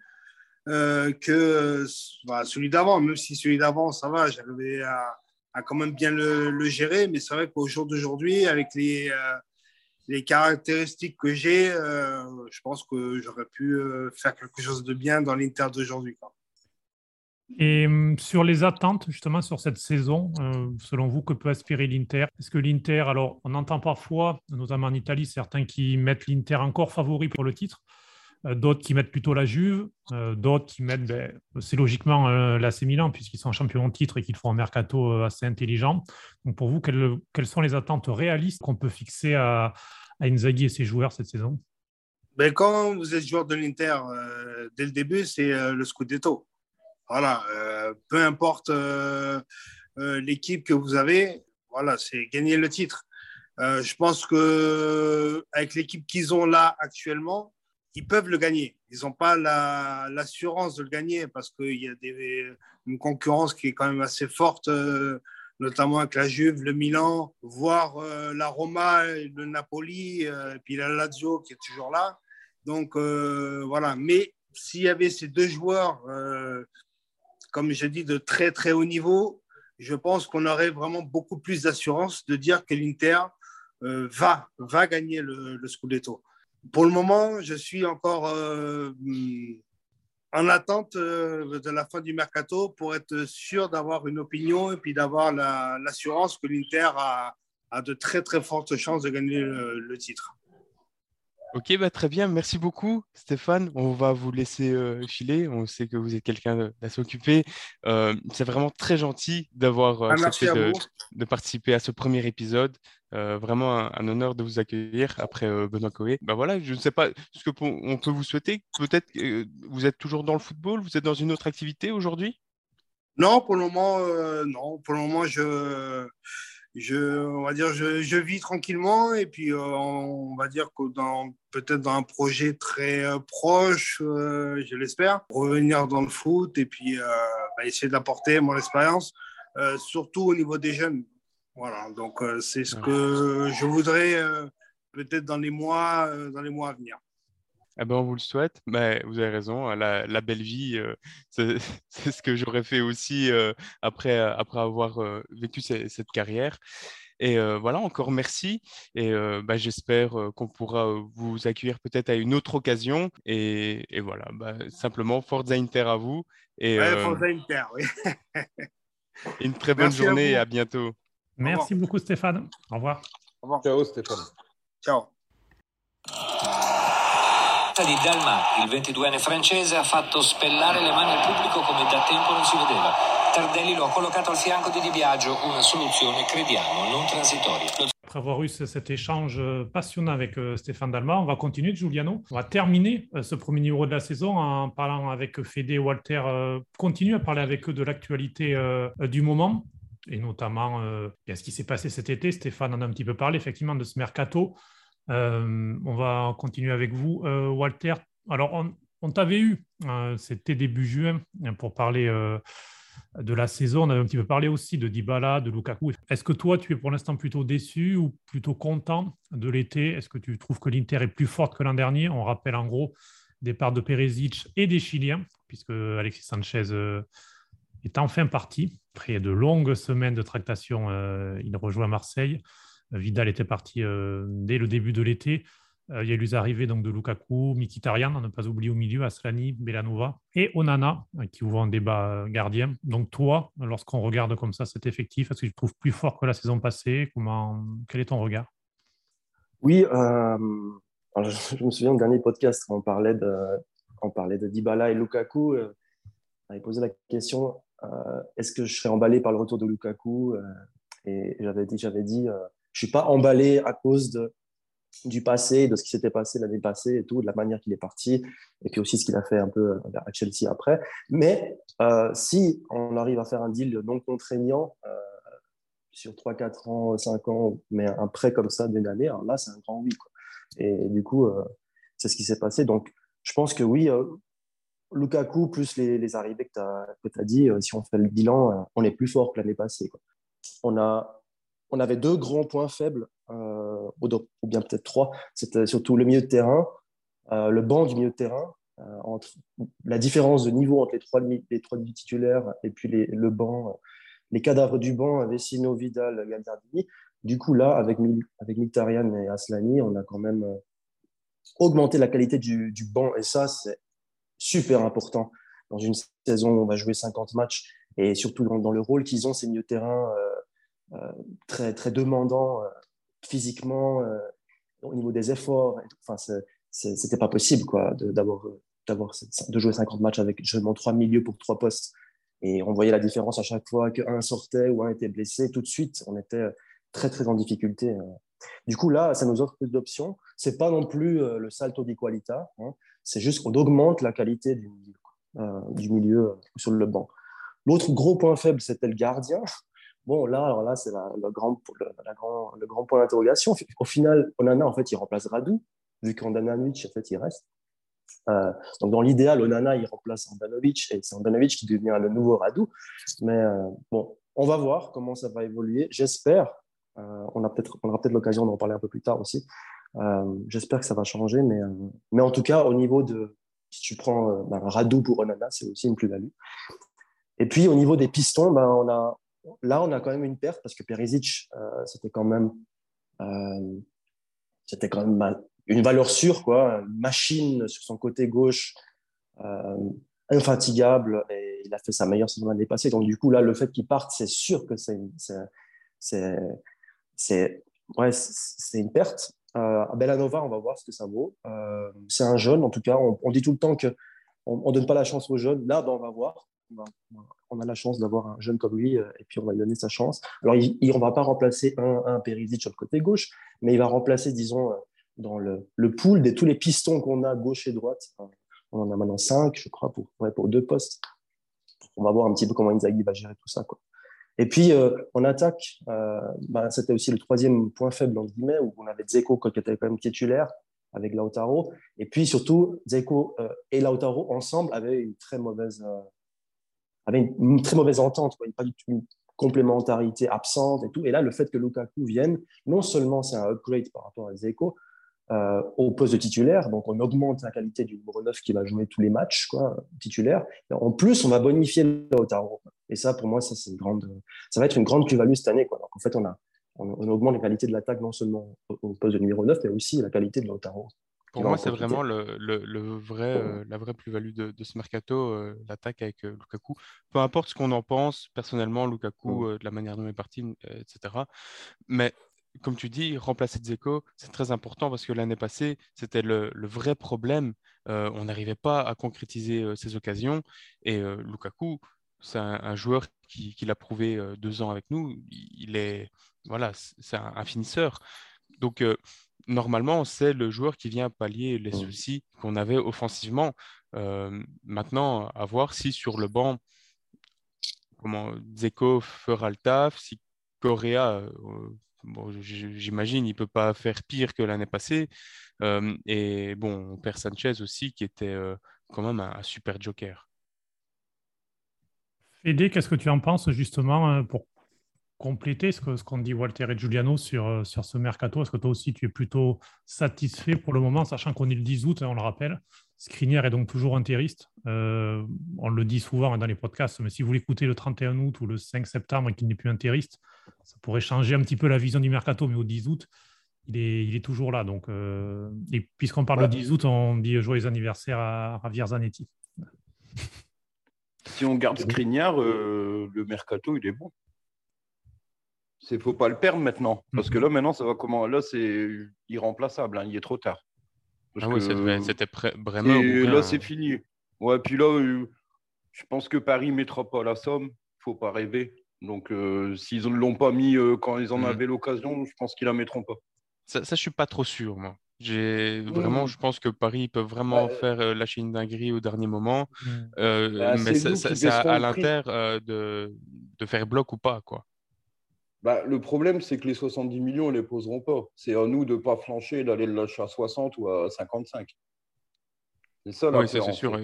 Speaker 4: euh, que bah, celui d'avant, même si celui d'avant, ça va, j'arrivais à, quand même bien le, gérer, mais c'est vrai qu'au jour d'aujourd'hui, avec les, euh, les caractéristiques que j'ai, euh, je pense que j'aurais pu faire quelque chose de bien dans l'Inter d'aujourd'hui.
Speaker 3: Et hum, sur les attentes, justement, sur cette saison, selon vous, que peut aspirer l'Inter? Est-ce que l'Inter, alors, on entend parfois, notamment en Italie, certains qui mettent l'Inter encore favori pour le titre. Euh, d'autres qui mettent plutôt la Juve, euh, d'autres qui mettent, ben, c'est logiquement euh, l'AC Milan, puisqu'ils sont champions de titre et qu'ils font un mercato assez intelligent. Donc pour vous, quelles, sont les attentes réalistes qu'on peut fixer à, à, Inzaghi et ses joueurs cette saison?
Speaker 4: Ben, Quand vous êtes joueur de l'Inter, dès le début, c'est le Scudetto. Voilà, peu importe l'équipe que vous avez, voilà, c'est gagner le titre. je pense que avec l'équipe qu'ils ont là actuellement, ils peuvent le gagner. Ils n'ont pas l'assurance de le gagner parce qu'il y a des, une concurrence qui est quand même assez forte, euh, notamment avec la Juve, le Milan, voire euh, la Roma, le Napoli, euh, et puis la Lazio qui est toujours là. Donc voilà. Mais s'il y avait ces deux joueurs, comme je dis, de très très haut niveau, je pense qu'on aurait vraiment beaucoup plus d'assurance de dire que l'Inter va, va gagner le, Scudetto. Pour le moment, je suis encore euh, en attente euh, de la fin du mercato pour être sûr d'avoir une opinion et puis d'avoir l'assurance que l'Inter a, de très très fortes chances de gagner le titre.
Speaker 2: Ok, bah très bien. Merci beaucoup, Stéphane. On va vous laisser euh, filer. On sait que vous êtes quelqu'un d'assez occupé. Euh, c'est vraiment très gentil d'avoir euh, ah, accepté de, participer à ce premier épisode. vraiment un, honneur de vous accueillir après Benoît Coé. Bah voilà, je ne sais pas ce que on peut vous souhaiter. Peut-être que vous êtes toujours dans le football. Vous êtes dans une autre activité aujourd'hui?
Speaker 4: Non, pour le moment, non. Pour le moment, je je, on va dire, je, je, vis tranquillement et puis euh, on va dire que dans peut-être dans un projet très euh, proche, euh, je l'espère, revenir dans le foot et puis bah, essayer d'apporter mon expérience, surtout au niveau des jeunes. Voilà, donc c'est ce que je voudrais peut-être dans les mois, dans les mois à venir.
Speaker 2: Eh ben, on vous le souhaite. Mais vous avez raison, hein, la, belle vie, euh, c'est ce que j'aurais fait aussi euh, après, après avoir euh, vécu cette, carrière. Et voilà, encore merci. Et bah, j'espère qu'on pourra vous accueillir peut-être à une autre occasion. Et, voilà, bah, simplement, Forza Inter à vous.
Speaker 4: Et, Forza Inter, oui.
Speaker 2: une très bonne journée et à bientôt.
Speaker 3: Merci beaucoup, Stéphane. Au revoir.
Speaker 6: Au revoir. Ciao, Stéphane.
Speaker 4: Ciao.
Speaker 7: Di Dalmat, il 22enne francese, ha fatto spellare le mani al pubblico come da tempo non si vedeva. Tardelli lo ha collocato al fianco di Di Biagio, una soluzione, crediamo, non transitoria.
Speaker 3: Après avoir eu cet échange euh, passionnant avec euh, Stéphane Dalma, on va continuer, Giuliano. On va terminer euh, ce premier numéro de la saison en parlant avec Fédé et Walter. Continue à parler avec eux de l'actualité du moment et notamment ce qui s'est passé cet été. Stéphane en a un petit peu parlé, effectivement, de ce mercato. Euh, on va continuer avec vous, euh, Walter. Alors, on, t'avait eu, euh, c'était début juin, pour parler de la saison. On avait un petit peu parlé aussi de Dybala, de Lukaku. Est-ce que toi, tu es pour l'instant plutôt déçu ou plutôt content de l'été? Est-ce que tu trouves que l'Inter est plus forte que l'an dernier? On rappelle en gros départ de Perisic et des Chiliens, puisque Alexis Sanchez est enfin parti. Après de longues semaines de tractation, il rejoint Marseille. Vidal était parti euh, dès le début de l'été. Euh, il y a eu les arrivées donc, de Lukaku, Mkhitaryan, on ne pas oublier au milieu, Aslani, Belanova et Onana, euh, qui ouvre un débat gardien. Donc toi, lorsqu'on regarde comme ça cet effectif, est-ce que tu trouves plus fort que la saison passée? Comment... Quel est ton regard?
Speaker 5: Oui, je, me souviens du dernier podcast on parlait de, on parlait de Dybala et Lukaku. on avait posé la question est-ce que je serais emballé par le retour de Lukaku Et j'avais dit, j'avais dit je suis pas emballé à cause de, du passé, de ce qui s'était passé l'année passée et tout, de la manière qu'il est parti, et puis aussi ce qu'il a fait un peu euh, à Chelsea après. Mais euh, si on arrive à faire un deal non contraignant euh, sur 3, 4 ans, 5 ans, mais un prêt comme ça d'une année, là, c'est un grand oui. Et du coup, c'est ce qui s'est passé. Donc, je pense que oui, Lukaku, plus les, arrivées que tu as, dit, si on fait le bilan, on est plus fort que l'année passée. On a on avait deux grands points faibles, euh, ou, bien peut-être trois. C'était surtout le milieu de terrain, euh, le banc du milieu de terrain, euh, entre la différence de niveau entre les trois, les trois titulaires et puis le banc, les cadavres du banc, Vecino, Vidal, Galdardini. Du coup, là, avec, avec et Aslani, on a quand même augmenté la qualité du, banc. Et ça, c'est super important. Dans une saison où on va jouer 50 matchs, et surtout dans, le rôle qu'ils ont, ces milieux de terrain très, très demandant euh, physiquement, euh, au niveau des efforts. Enfin, c'était pas possible quoi, d'avoir de jouer 50 matchs avec seulement trois milieux pour trois postes. Et on voyait la différence à chaque fois qu'un sortait ou un était blessé. Tout de suite, on était très, très en difficulté. Du coup, là, ça nous offre plus d'options. C'est pas non plus le salto di qualità. Hein. C'est juste qu'on augmente la qualité du milieu sur le banc. L'autre gros point faible, c'était le gardien. Bon, là, alors là, c'est le, grand, le, grand point d'interrogation. Au final, Onana, en fait, il remplace Radou, vu qu'Andanovic, en fait, il reste. Euh, donc dans l'idéal, Onana il remplace Andanovic et c'est Andanovic qui devient le nouveau Radou. Mais euh, bon, on va voir comment ça va évoluer. J'espère. Euh, on, a peut-être, on aura peut-être l'occasion d'en parler un peu plus tard aussi. J'espère que ça va changer, mais, mais en tout cas, au niveau de si tu prends ben, Radou pour Onana, c'est aussi une plus-value. Et puis au niveau des pistons, ben, on a, là on a quand même une perte parce que Perisic, c'était quand même c'était quand même une valeur sûre, quoi, une machine sur son côté gauche, euh, infatigable, et il a fait sa meilleure saison l'année passée. Donc, du coup, là, le fait qu'il parte, c'est sûr que c'est c'est ouais, une perte. Euh, à Bellanova, on va voir ce que ça vaut. Euh, c'est un jeune, en tout cas. On, dit tout le temps qu'on ne donne pas la chance aux jeunes. Là, ben, on va voir. On a, la chance d'avoir un jeune comme lui, et puis on va lui donner sa chance. Alors, il, on ne va pas remplacer un, un sur le côté gauche, mais il va remplacer, disons, dans le, le pool de tous les pistons qu'on a gauche et droite. On en a maintenant cinq, je crois, pour, pour deux postes. On va voir un petit peu comment Inzaghi va gérer tout ça. Quoi. Et puis, euh, en attaque, euh, bah, c'était aussi le troisième point faible, entre guillemets, où on avait Zeko qui était quand même titulaire avec Lautaro. Et puis, surtout, Zeko euh, et Lautaro, ensemble, avaient une très mauvaise, avaient une, très mauvaise entente, quoi. Pas du tout une complémentarité absente et tout. Et là, le fait que Lukaku vienne, non seulement c'est un upgrade par rapport à Zeko, euh, au poste de titulaire. Donc, on augmente la qualité du numéro 9 qui va jouer tous les matchs quoi, titulaire. en plus, on va bonifier Lautaro. Et ça, pour moi, ça, c'est une grande, ça va être une grande plus-value cette année. Quoi. Donc, en fait, on, a, on, augmente la qualité de l'attaque non seulement au, poste de numéro 9, mais aussi la qualité de Lautaro.
Speaker 2: Pour moi, c'est vraiment le, le, vrai, euh, la vraie plus-value de, de, ce mercato, euh, l'attaque avec Lukaku. Peu importe ce qu'on en pense, personnellement, Lukaku, de la manière dont il est parti, etc. Mais comme tu dis, remplacer Dzeko, c'est très important parce que l'année passée, c'était le, vrai problème. Euh, on n'arrivait pas à concrétiser euh, ces occasions. Et euh, Lukaku, c'est un, joueur qui, l'a prouvé deux ans avec nous. Il est, voilà, c'est un, finisseur. Donc, normalement, c'est le joueur qui vient pallier les soucis qu'on avait offensivement. maintenant, à voir si sur le banc, comment Dzeko fera le taf, si Correa bon, j'imagine, il ne peut pas faire pire que l'année passée. Euh, et bon, on perd Sanchez aussi, qui était euh, quand même un, super joker.
Speaker 3: Fédé, qu'est-ce que tu en penses justement euh, pour compléter ce qu'ont ce qu'on dit Walter et Giuliano sur, sur ce mercato Est-ce que toi aussi tu es plutôt satisfait pour le moment, sachant qu'on est le 10 août, hein, on le rappelle? Skriniar est donc toujours interiste. on le dit souvent dans les podcasts, mais si vous l'écoutez le 31 août ou le 5 septembre et qu'il n'est plus interiste, ça pourrait changer un petit peu la vision du mercato, mais au 10 août, il est, il est toujours là. Donc, euh, et puisqu'on parle du 10 août, on dit joyeux anniversaire à Javier Zanetti.
Speaker 6: Si on garde Skriniar, euh, le mercato, il est bon. Il ne faut pas le perdre maintenant. Parce que là, maintenant, ça va comment Là, c'est irremplaçable. Hein, il est trop tard.
Speaker 2: ah oui, c'était vraiment. Et
Speaker 6: là, c'est fini. Ouais, puis là, euh, je pense que Paris ne mettra pas la somme. Il ne faut pas rêver. Donc, euh, s'ils ne l'ont pas mis euh, quand ils en mmh. avaient l'occasion, je pense qu'ils la mettront pas.
Speaker 2: Ça, ça je suis pas trop sûr, moi. J'ai vraiment, mmh. je pense que Paris peut vraiment faire euh, lâcher une dinguerie au dernier moment, bah, mais c'est à, l'Inter de, de, faire bloc ou pas, quoi.
Speaker 6: Bah, le problème, c'est que les 70 millions, ils ne les poseront pas. C'est à nous de ne pas flancher, d'aller le lâcher à 60 ou à 55.
Speaker 2: C'est ça, Oui, c'est sûr.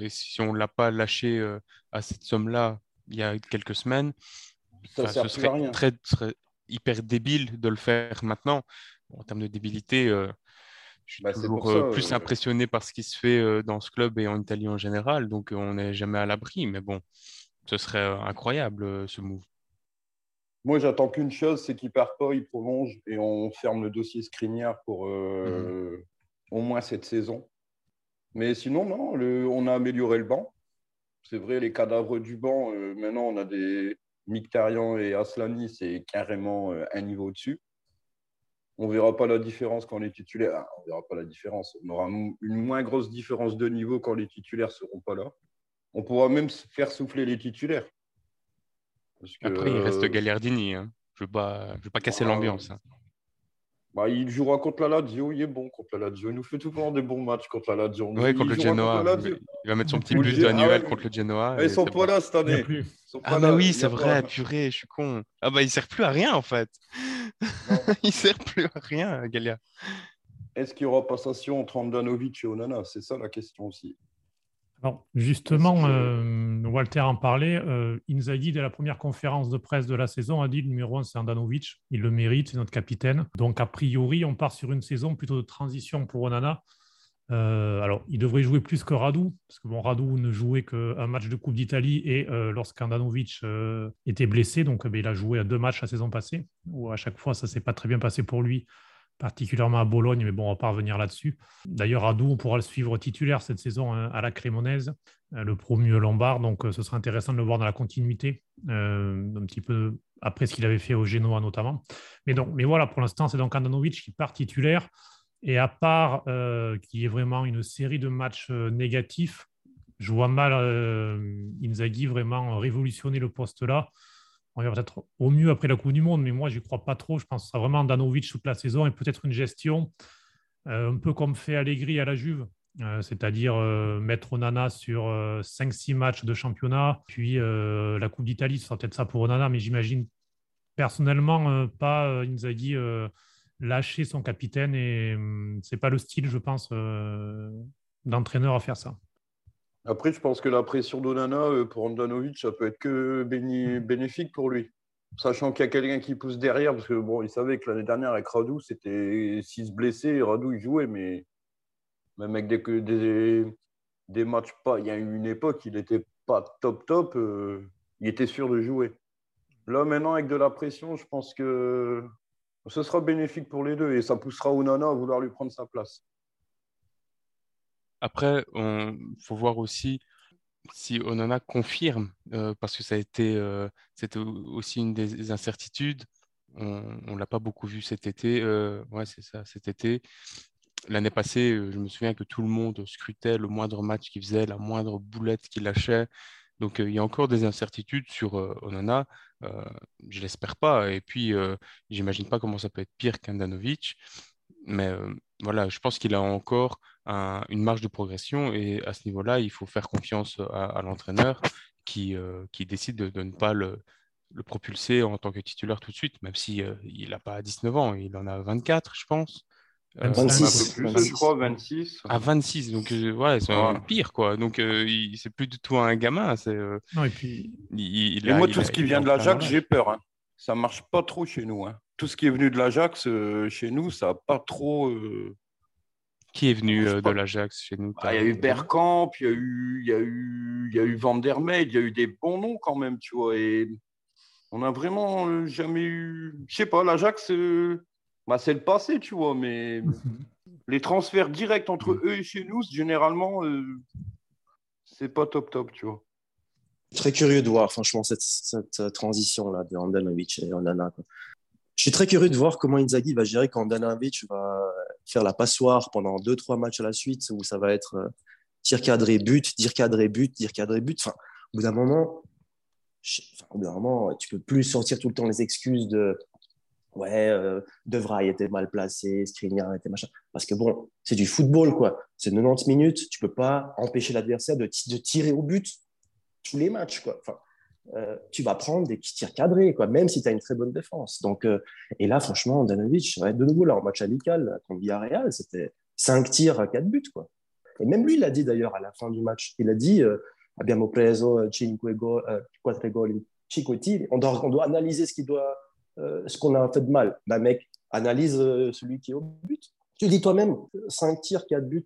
Speaker 2: Et, si on ne l'a pas lâché à cette somme-là, il y a quelques semaines. Ça ce serait, Très, hyper débile de le faire maintenant. En termes de débilité, euh, je suis bah, toujours euh, plus euh, impressionné par ce qui se fait dans ce club et en Italie en général. Donc, on n'est jamais à l'abri. Mais bon, ce serait incroyable ce move.
Speaker 6: Moi, j'attends qu'une chose, c'est qu'il ne part pas, il prolonge et on ferme le dossier Skriniar pour mhm. au moins cette saison. Mais sinon, non, on a amélioré le banc. C'est vrai, les cadavres du banc, euh, maintenant, on a des Mictarian et Aslani, c'est carrément euh, un niveau au-dessus. On ne verra pas la différence quand les titulaires. Ah, on verra pas la différence. On aura une moins grosse différence de niveau quand les titulaires ne seront pas là. On pourra même faire souffler les titulaires.
Speaker 2: Après, il reste Gagliardini. Hein. Je ne veux, veux, pas casser ah, l'ambiance. Hein.
Speaker 6: Bah, il jouera contre la Lazio, il est bon contre la Lazio. Il nous fait tout le temps des bons matchs contre la Lazio.
Speaker 2: Oui, contre le Genoa. il va mettre son petit but annuel contre le Genoa.
Speaker 6: ils sont pas là cette année.
Speaker 2: Ah bah oui, c'est vrai, purée, je suis con. Ah bah il sert plus à rien en fait. il sert plus à rien, Galia.
Speaker 6: est-ce qu'il y aura passation entre Andanovic et Onana? C'est ça la question aussi.
Speaker 3: Alors, justement, euh, Walter en parlait. Euh, Inzaghi, dès la première conférence de presse de la saison, a dit le numéro 1, c'est Andanovic. Il le mérite, c'est notre capitaine. Donc, a priori, on part sur une saison plutôt de transition pour Onana. Euh, alors, il devrait jouer plus que Radou, parce que bon, Radou ne jouait qu'un match de Coupe d'Italie et lorsqu'Andanovic était blessé, donc ben, il a joué à deux matchs la saison passée, où à chaque fois ça s'est pas très bien passé pour lui particulièrement à Bologne, mais bon, on va pas revenir là-dessus. D'ailleurs, Adou, on pourra le suivre titulaire cette saison hein, à la Crémonaise, euh, le promu lombard, donc euh, ce sera intéressant de le voir dans la continuité, euh, un petit peu après ce qu'il avait fait au Genoa notamment. Mais, donc, mais voilà, pour l'instant, c'est donc Andanovic qui part titulaire, et à part qu'il y ait vraiment une série de matchs négatifs, je vois mal Inzaghi vraiment révolutionner le poste là on va peut-être au mieux après la Coupe du Monde, mais moi, je n'y crois pas trop. Je pense que ce vraiment Danovic toute la saison et peut-être une gestion euh, un peu comme fait Allegri à la Juve, euh, c'est-à-dire euh, mettre Onana sur 5-6 matchs de championnat, puis la Coupe d'Italie, ce sera peut-être ça pour Onana, mais j'imagine personnellement pas Inzaghi lâcher son capitaine et hum, c'est pas le style, je pense, d'entraîneur à faire ça.
Speaker 6: Après, je pense que la pression d'Onana euh, pour Andanovic, ça peut être que bénéfique pour lui. Sachant qu'il y a quelqu'un qui pousse derrière, parce que bon, il savait que l'année dernière avec Radou, c'était s'il se blessait, Radou il jouait, mais même avec des, des, des matchs pas, il y a eu une époque, il n'était pas top top, euh, il était sûr de jouer. Là maintenant, avec de la pression, je pense que ce sera bénéfique pour les deux et ça poussera Onana à vouloir lui prendre sa place.
Speaker 2: Après, il faut voir aussi si Onana confirme, euh, parce que ça a été euh, c'était aussi une des incertitudes. On ne l'a pas beaucoup vu cet été. Euh, ouais, c'est ça, cet été. L'année passée, je me souviens que tout le monde scrutait le moindre match qu'il faisait, la moindre boulette qu'il lâchait. Donc, il y a encore des incertitudes sur Onana. je l'espère pas. Et puis, j'imagine pas comment ça peut être pire qu'un Danovic. Mais voilà, je pense qu'il a encore une marge de progression et à ce niveau-là, il faut faire confiance à, l'entraîneur qui, euh, qui décide de, ne pas le, le, propulser en tant que titulaire tout de suite, même si euh, il n'a pas 19 ans, il en a 24, je pense.
Speaker 6: 26, euh, plus, je crois, 26.
Speaker 2: À 26, donc voilà, c'est pire, quoi. Donc, c'est plus du tout un gamin. C'est,
Speaker 3: non, et puis.
Speaker 6: Il, moi, tout ce qui vient de l'Ajax, j'ai peur. Hein. Ça marche pas trop chez nous. Hein. Tout ce qui est venu de l'Ajax, chez nous, ça n'a pas trop.
Speaker 2: Qui est venu euh, de l'Ajax chez nous
Speaker 6: ah, Il y a eu Bergkamp, il y a eu, il y a eu, il y a eu Van der il y a eu des bons noms quand même, tu vois. Et on n'a vraiment euh, jamais eu. Je sais pas, l'Ajax, euh, bah, c'est le passé, tu vois, mais les transferts directs entre eux et chez nous, généralement, c'est pas top top, tu vois.
Speaker 5: Très curieux de voir, franchement, cette, cette transition-là de Andanovic et Onana. Je suis très curieux de voir comment Inzaghi va gérer quand Andanovic va faire la passoire pendant deux, trois matchs à la suite où ça va être euh, tir cadré, but, tir cadré, but, tir cadré, but. Enfin, au bout d'un moment, au bout d'un moment, tu peux plus sortir tout le temps les excuses de ouais, euh, De était mal placé, Skriniar était machin. Parce que bon, c'est du football, quoi. C'est 90 minutes, tu peux pas empêcher l'adversaire de, de, tirer au but tous les matchs, quoi. Enfin, euh, tu vas prendre des tirs cadrés, quoi, même si tu as une très bonne défense. Donc, euh, et là, franchement, Danovic, de nouveau, là, en match amical contre Villarreal, c'était 5 tirs à 4 buts. Quoi. Et même lui, il l'a dit d'ailleurs à la fin du match. Il a dit euh, Abbiamo preso cinque gol, quatre gol On doit, on doit analyser ce doit, ce qu'on a fait de mal. Bah, mec, analyse celui qui est au but. Tu dis toi-même 5 tirs, 4 buts.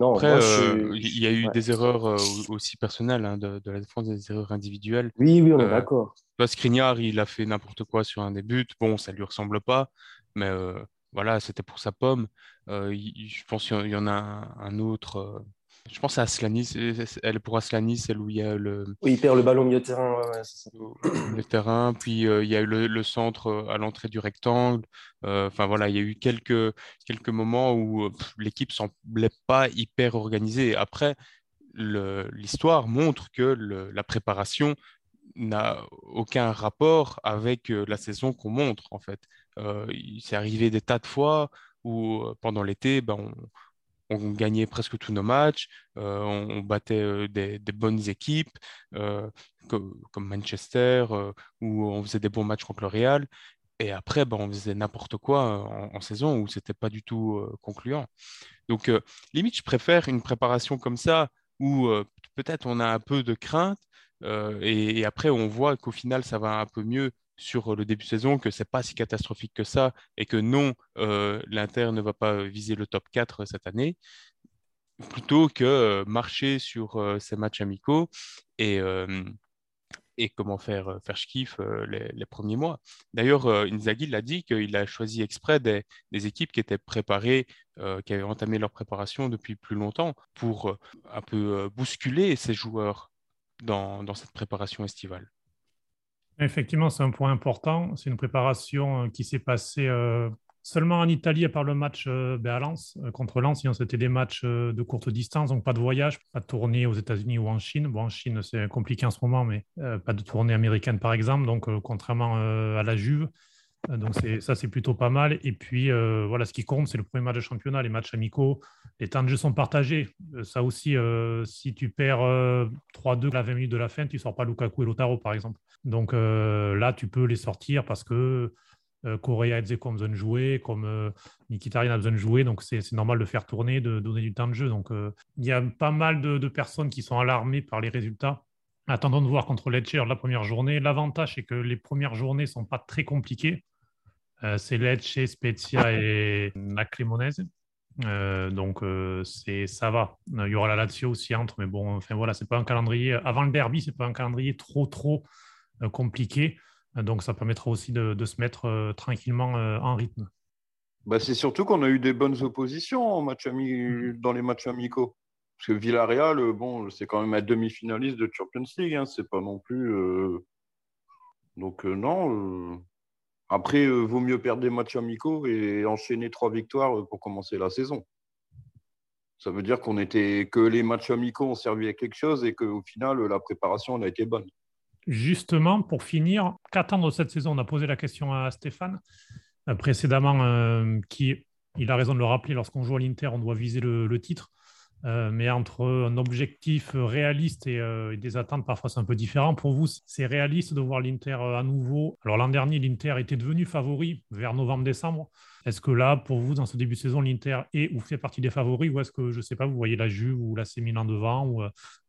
Speaker 2: Après, euh, il y a eu des erreurs euh, aussi personnelles hein, de, la défense, des erreurs individuelles.
Speaker 5: Oui, oui, on est euh, d'accord.
Speaker 2: Skriniar, il a fait n'importe quoi sur un des buts. Bon, ça lui ressemble pas, mais voilà, c'était pour sa pomme. je pense qu'il y en a un autre je pense à Aslanis, elle pour Aslanis, celle où il y a le.
Speaker 5: Oui, il perd le ballon au milieu de terrain.
Speaker 2: Le terrain, puis euh, il y a eu le, centre euh, à l'entrée du rectangle. Euh, enfin voilà, il y a eu quelques, quelques moments où l'équipe semblait pas hyper organisée. Après, l'histoire montre que la préparation n'a aucun rapport avec la saison qu'on montre en fait. il s'est arrivé des tas de fois où pendant l'été, ben, on, on gagnait presque tous nos matchs, euh, on, battait euh, des, bonnes équipes euh, comme, Manchester, où on faisait des bons matchs contre le Real. et après, ben, on faisait n'importe quoi en, saison où c'était pas du tout concluant. Donc, limite, je préfère une préparation comme ça où peut-être on a un peu de crainte et, après on voit qu'au final ça va un peu mieux sur le début de saison, que c'est pas si catastrophique que ça et que non, l'Inter ne va pas viser le top 4 cette année plutôt que marcher sur ces matchs amicaux et, et comment faire, faire kiff les, premiers mois. D'ailleurs, Inzaghi l'a dit qu'il a choisi exprès des, équipes qui étaient préparées, qui avaient entamé leur préparation depuis plus longtemps pour un peu bousculer ces joueurs dans, dans cette préparation estivale.
Speaker 3: Effectivement, c'est un point important. C'est une préparation qui s'est passée Seulement en Italie, à part le match euh, ben, à Lens, euh, contre Lens, sinon c'était des matchs euh, de courte distance, donc pas de voyage, pas de tournée aux États-Unis ou en Chine. Bon, en Chine, c'est compliqué en ce moment, mais pas de tournée américaine, par exemple, donc contrairement à la Juve. Donc ça, c'est plutôt pas mal. Et puis, voilà, ce qui compte, c'est le premier match de championnat, les matchs amicaux. Les temps de jeu sont partagés. ça aussi, si tu perds 3-2 à la 20 minutes de la fin, tu ne sors pas Lukaku et Lotaro, par exemple. Donc là, tu peux les sortir parce que euh, Correa et Zeko ont besoin de jouer, comme euh, a besoin de jouer, donc c'est normal de faire tourner, de donner du temps de jeu. Donc euh, il y a pas mal de, personnes qui sont alarmées par les résultats. Attendons de voir contre Lecce la première journée. L'avantage, c'est que les premières journées ne sont pas très compliquées. Euh, c'est Lecce, Spezia et la Cremonese. donc c'est ça va. Il y aura la Lazio aussi entre, mais bon, enfin voilà, c'est pas un calendrier avant le derby, c'est pas un calendrier trop trop compliqué. Donc, ça permettra aussi de, se mettre euh, tranquillement euh, en rythme.
Speaker 6: Bah, c'est surtout qu'on a eu des bonnes oppositions mm. dans les matchs amicaux. Parce que Villarreal, euh, bon, c'est quand même un demi-finaliste de Champions League. Hein, c'est pas non plus. Donc, non. Après, vaut mieux perdre des matchs amicaux et enchaîner trois victoires pour commencer la saison. Ça veut dire qu'on était que les matchs amicaux ont servi à quelque chose et qu'au final, la préparation a été bonne.
Speaker 3: Justement, pour finir, qu'attendre cette saison? On a posé la question à Stéphane euh, précédemment, euh, qui, il a raison de le rappeler, lorsqu'on joue à l'Inter, on doit viser le, titre. Euh, mais entre un objectif réaliste et, des attentes, parfois c'est un peu différent. Pour vous, c'est réaliste de voir l'Inter à nouveau? Alors l'an dernier, l'Inter était devenu favori vers novembre-décembre. Est-ce que là, pour vous, dans ce début de saison, l'Inter est ou fait partie des favoris? Ou est-ce que, je ne sais pas, vous voyez la Juve ou la Milan devant? Ou,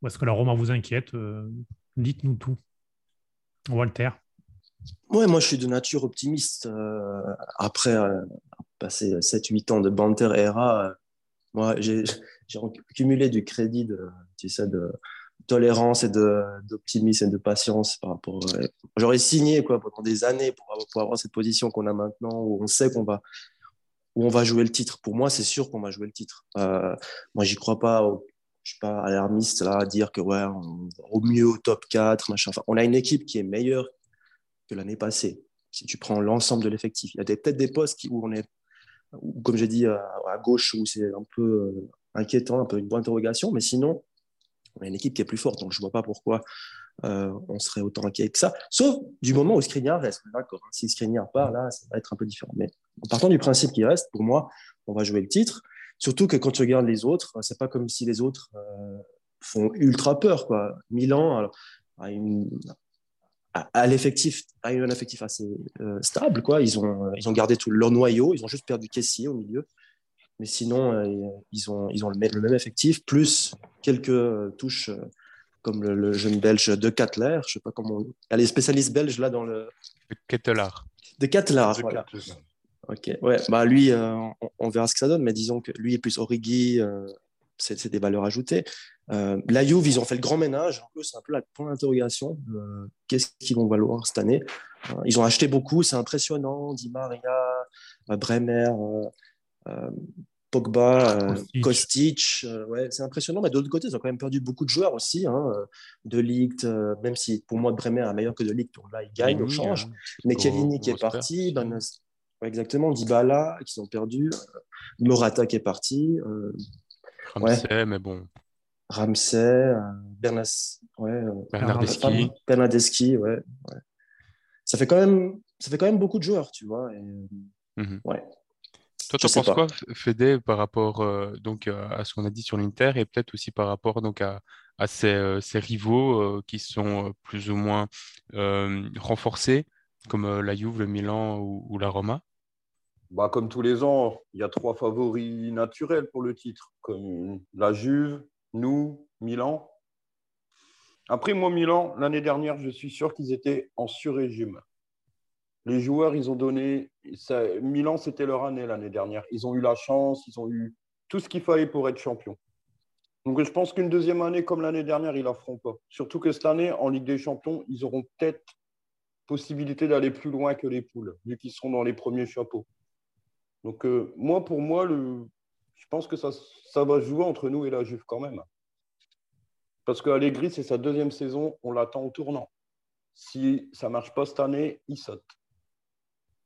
Speaker 3: est-ce que la Roma vous inquiète? Dites-nous tout. Walter
Speaker 5: Ouais, moi je suis de nature optimiste. Euh, après euh, passer 7-8 ans de banter era, euh, moi j'ai cumulé du crédit de, tu sais, de tolérance et d'optimisme et de patience par rapport. J'aurais signé quoi, pendant des années pour, pour avoir cette position qu'on a maintenant où on sait qu'on va, où on va jouer le titre. Pour moi, c'est sûr qu'on va jouer le titre. moi, j'y crois pas au, je suis pas alarmiste là à dire que ouais, au mieux au top 4, machin. Enfin, on a une équipe qui est meilleure que l'année passée. Si tu prends l'ensemble de l'effectif, il y a peut-être des postes où on est, comme j'ai dit, à, gauche où c'est un peu euh, inquiétant, un peu une bonne interrogation, mais sinon, on a une équipe qui est plus forte. Donc je vois pas pourquoi euh, on serait autant inquiet que ça. Sauf du moment où Skriniar reste. D'accord. Hein. Si Skriniar part, là, ça va être un peu différent. Mais en partant du principe qu'il reste, pour moi, on va jouer le titre. Surtout que quand tu regardes les autres, c'est pas comme si les autres euh, font ultra peur. Quoi. Milan a, l'effectif, a un effectif assez euh, stable. Quoi. Ils, ont, ils ont gardé tout leur noyau, ils ont juste perdu Kessier au milieu. Mais sinon, euh, ils ont, ils ont le, même effectif, plus quelques touches comme le, jeune belge de Katler. Je sais pas comment. Il y a les spécialistes belges là dans le.
Speaker 2: De Kettelard.
Speaker 5: De Kettelard, voilà. Ok, ouais, bah lui, euh, on, verra ce que ça donne, mais disons que lui est plus Origi, euh, c'est des valeurs ajoutées. Euh, la Juve, ils ont fait le grand ménage, c'est un peu la point d'interrogation. Qu'est-ce qu'ils vont valoir cette année Ils ont acheté beaucoup, c'est impressionnant. Di Maria, Bremer, Pogba, Kostic, ouais, c'est impressionnant. Mais de l'autre côté, ils ont quand même perdu beaucoup de joueurs aussi. Hein, de Ligt, même si pour moi Bremer est meilleur que de Ligt, donc là il gagne au change. Hein. Mais Chiellini qui est parti, ben, exactement. Dybala, qui sont perdus. Euh, Morata qui est parti. Euh,
Speaker 2: Ramsey, mais bon.
Speaker 5: Ramsey, euh, Bernas, ouais, Bernardeschi. Bernardeschi, ouais, ouais. Ça fait quand même, ça fait quand même beaucoup de joueurs, tu vois. Mhm. Ouais.
Speaker 2: Toi, tu penses quoi, Fédé, par rapport donc, à ce qu'on a dit sur l'Inter et peut-être aussi par rapport donc, à, à ces, ces rivaux qui sont plus ou moins renforcés comme la Juve, le Milan ou, la Roma?
Speaker 6: Bah, Comme tous les ans, il y a trois favoris naturels pour le titre, comme la Juve, nous, Milan. Après, moi, Milan, l'année dernière, je suis sûr qu'ils étaient en sur-régime. Les joueurs, ils ont donné. Milan, c'était leur année l'année dernière. Ils ont eu la chance, ils ont eu tout ce qu'il fallait pour être champion. Donc, je pense qu'une deuxième année comme l'année dernière, ils ne la feront pas. Surtout que cette année, en Ligue des Champions, ils auront peut-être possibilité d'aller plus loin que les poules, vu qu'ils seront dans les premiers chapeaux. Donc, euh, moi, pour moi, je pense que ça, ça va jouer entre nous et la Juve quand même. Parce qu'Allegri, c'est sa deuxième saison, on l'attend au tournant. Si ça ne marche pas cette année, il saute.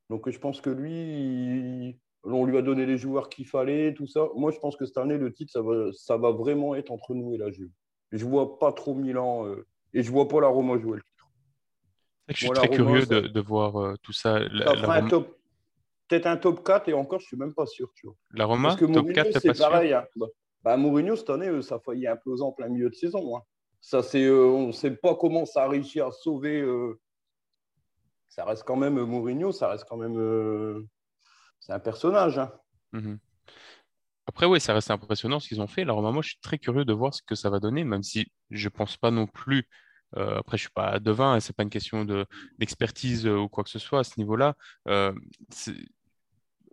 Speaker 6: Donc je pense que lui, on lui a donné les joueurs qu'il fallait, tout ça. Moi, je pense que cette année, le titre, ça va, ça va vraiment être entre nous et la Juve. Je ne vois pas trop Milan euh, et je ne vois pas la Roma jouer le titre.
Speaker 2: Je suis très curieux de, voir euh, tout ça.
Speaker 6: Peut-être un top 4 et encore, je ne suis même pas sûr. Tu vois.
Speaker 2: La Roma,
Speaker 6: Parce que top 4, c'est pareil. Hein. Bah, Mourinho, cette année, euh, ça a failli imploser en plein milieu de saison. Hein. Ça, c'est, on ne sait pas comment ça a réussi à sauver ça reste quand même Mourinho, ça reste quand même. Euh, c'est un personnage. Hein.
Speaker 2: Mhm. Après, oui, ça reste impressionnant ce qu'ils ont fait. Alors, moi, je suis très curieux de voir ce que ça va donner, même si je ne pense pas non plus. Euh, après, je ne suis pas devin, et ce n'est pas une question d'expertise euh, ou quoi que ce soit à ce niveau-là.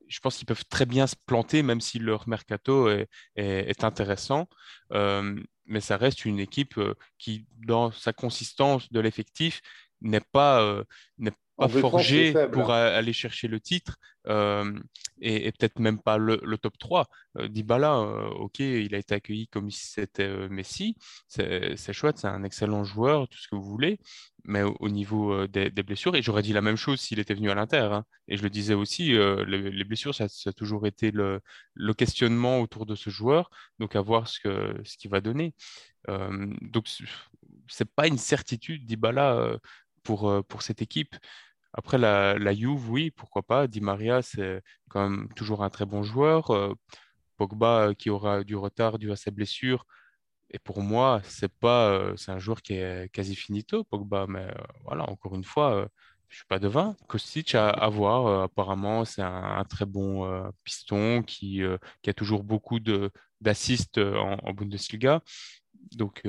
Speaker 2: je pense qu'ils peuvent très bien se planter, même si leur mercato est intéressant. mais ça reste une équipe qui, dans sa consistance de l'effectif, n'est pas, pas forgé pour hein. aller chercher le titre euh, et, peut-être même pas le, top 3. Euh, Dybala, euh, ok, il a été accueilli comme si c'était Messi, c'est chouette, c'est un excellent joueur, tout ce que vous voulez, mais au, niveau des, blessures, et j'aurais dit la même chose s'il était venu à l'Inter, hein, et je le disais aussi, les, blessures, ça, a toujours été le, questionnement autour de ce joueur, donc à voir ce qu'il ce va donner. donc, c'est pas une certitude, Dybala pour, pour cette équipe. Après, la, la Juve, oui, pourquoi pas. Di Maria, c'est quand même toujours un très bon joueur. Pogba, qui aura du retard dû à sa blessure. Et pour moi, c'est pas, c'est un joueur qui est quasi finito, Pogba. Mais voilà, encore une fois, je suis pas devin. Kostic, à, à voir. apparemment, c'est un, très bon piston qui, qui, a toujours beaucoup d'assists en, Bundesliga. Donc,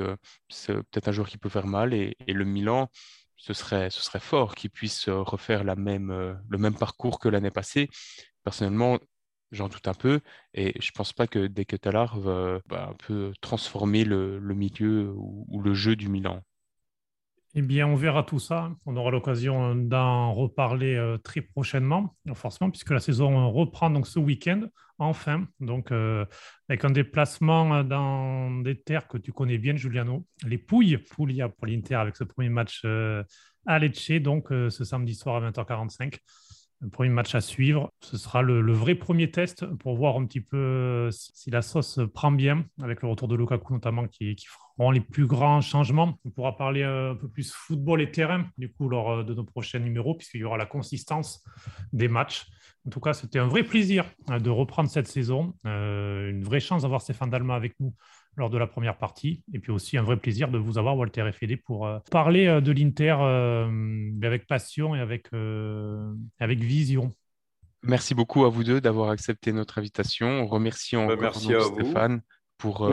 Speaker 2: c'est peut-être un joueur qui peut faire mal. Et le Milan, ce serait, fort qu'ils puissent euh, refaire euh, le même parcours que l'année passée. Personnellement, j'en doute un peu et je ne pense pas que que va bah, un peu transformer le milieu ou, le jeu du Milan.
Speaker 3: Eh bien, on verra tout ça. On aura l'occasion d'en reparler euh, très prochainement, forcément, puisque la saison reprend donc ce week-end, enfin. Donc, euh, avec un déplacement dans des terres que tu connais bien, Giuliano, les Pouilles, Puglia pour l'Inter, avec ce premier match euh, à Lecce, donc ce samedi soir à 20h45 le premier match à suivre. Ce sera le, vrai premier test pour voir un petit peu si, la sauce prend bien, avec le retour de Lukaku notamment, qui, qui les plus grands changements. On pourra parler euh, un peu plus football et terrain, du coup, lors euh, de nos prochains numéros, puisqu'il y aura la consistance des matchs. En tout cas, c'était un vrai plaisir de reprendre cette saison. une vraie chance d'avoir Stéphane Dalma avec nous lors de la première partie. Et puis aussi un vrai plaisir de vous avoir, Walter Fede, pour euh, parler euh, de l'Inter euh, avec passion et avec, avec vision.
Speaker 2: Merci beaucoup à vous deux d'avoir accepté notre invitation. On remercie bah, encore merci Stéphane pour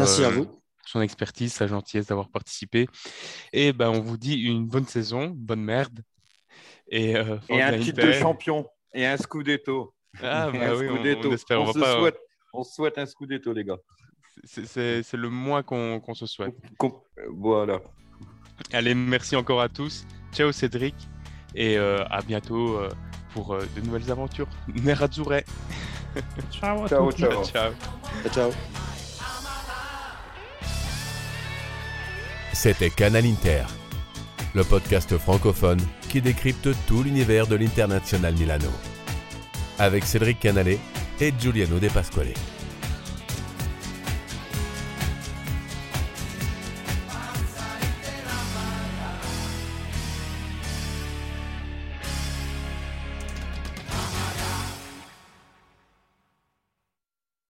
Speaker 2: son expertise, sa gentillesse d'avoir participé. Et ben, on vous dit une bonne saison, bonne merde.
Speaker 6: Et, un titre de champion et un Scudetto.
Speaker 2: Ah, bah oui, on,
Speaker 6: espère, on, souhaite, on souhaite un Scudetto, les gars.
Speaker 2: C'est le moins qu'on se souhaite.
Speaker 6: Voilà.
Speaker 2: Allez, merci encore à tous. Ciao Cédric. Et euh, à bientôt euh, pour euh, de nouvelles aventures. Nerazzurre.
Speaker 3: ciao, ciao,
Speaker 6: ciao.
Speaker 2: Ciao.
Speaker 6: Ciao.
Speaker 1: C'était Canal Inter, le podcast francophone qui décrypte tout l'univers de l'international Milano. Avec Cédric Canale et Giuliano De Pasquale.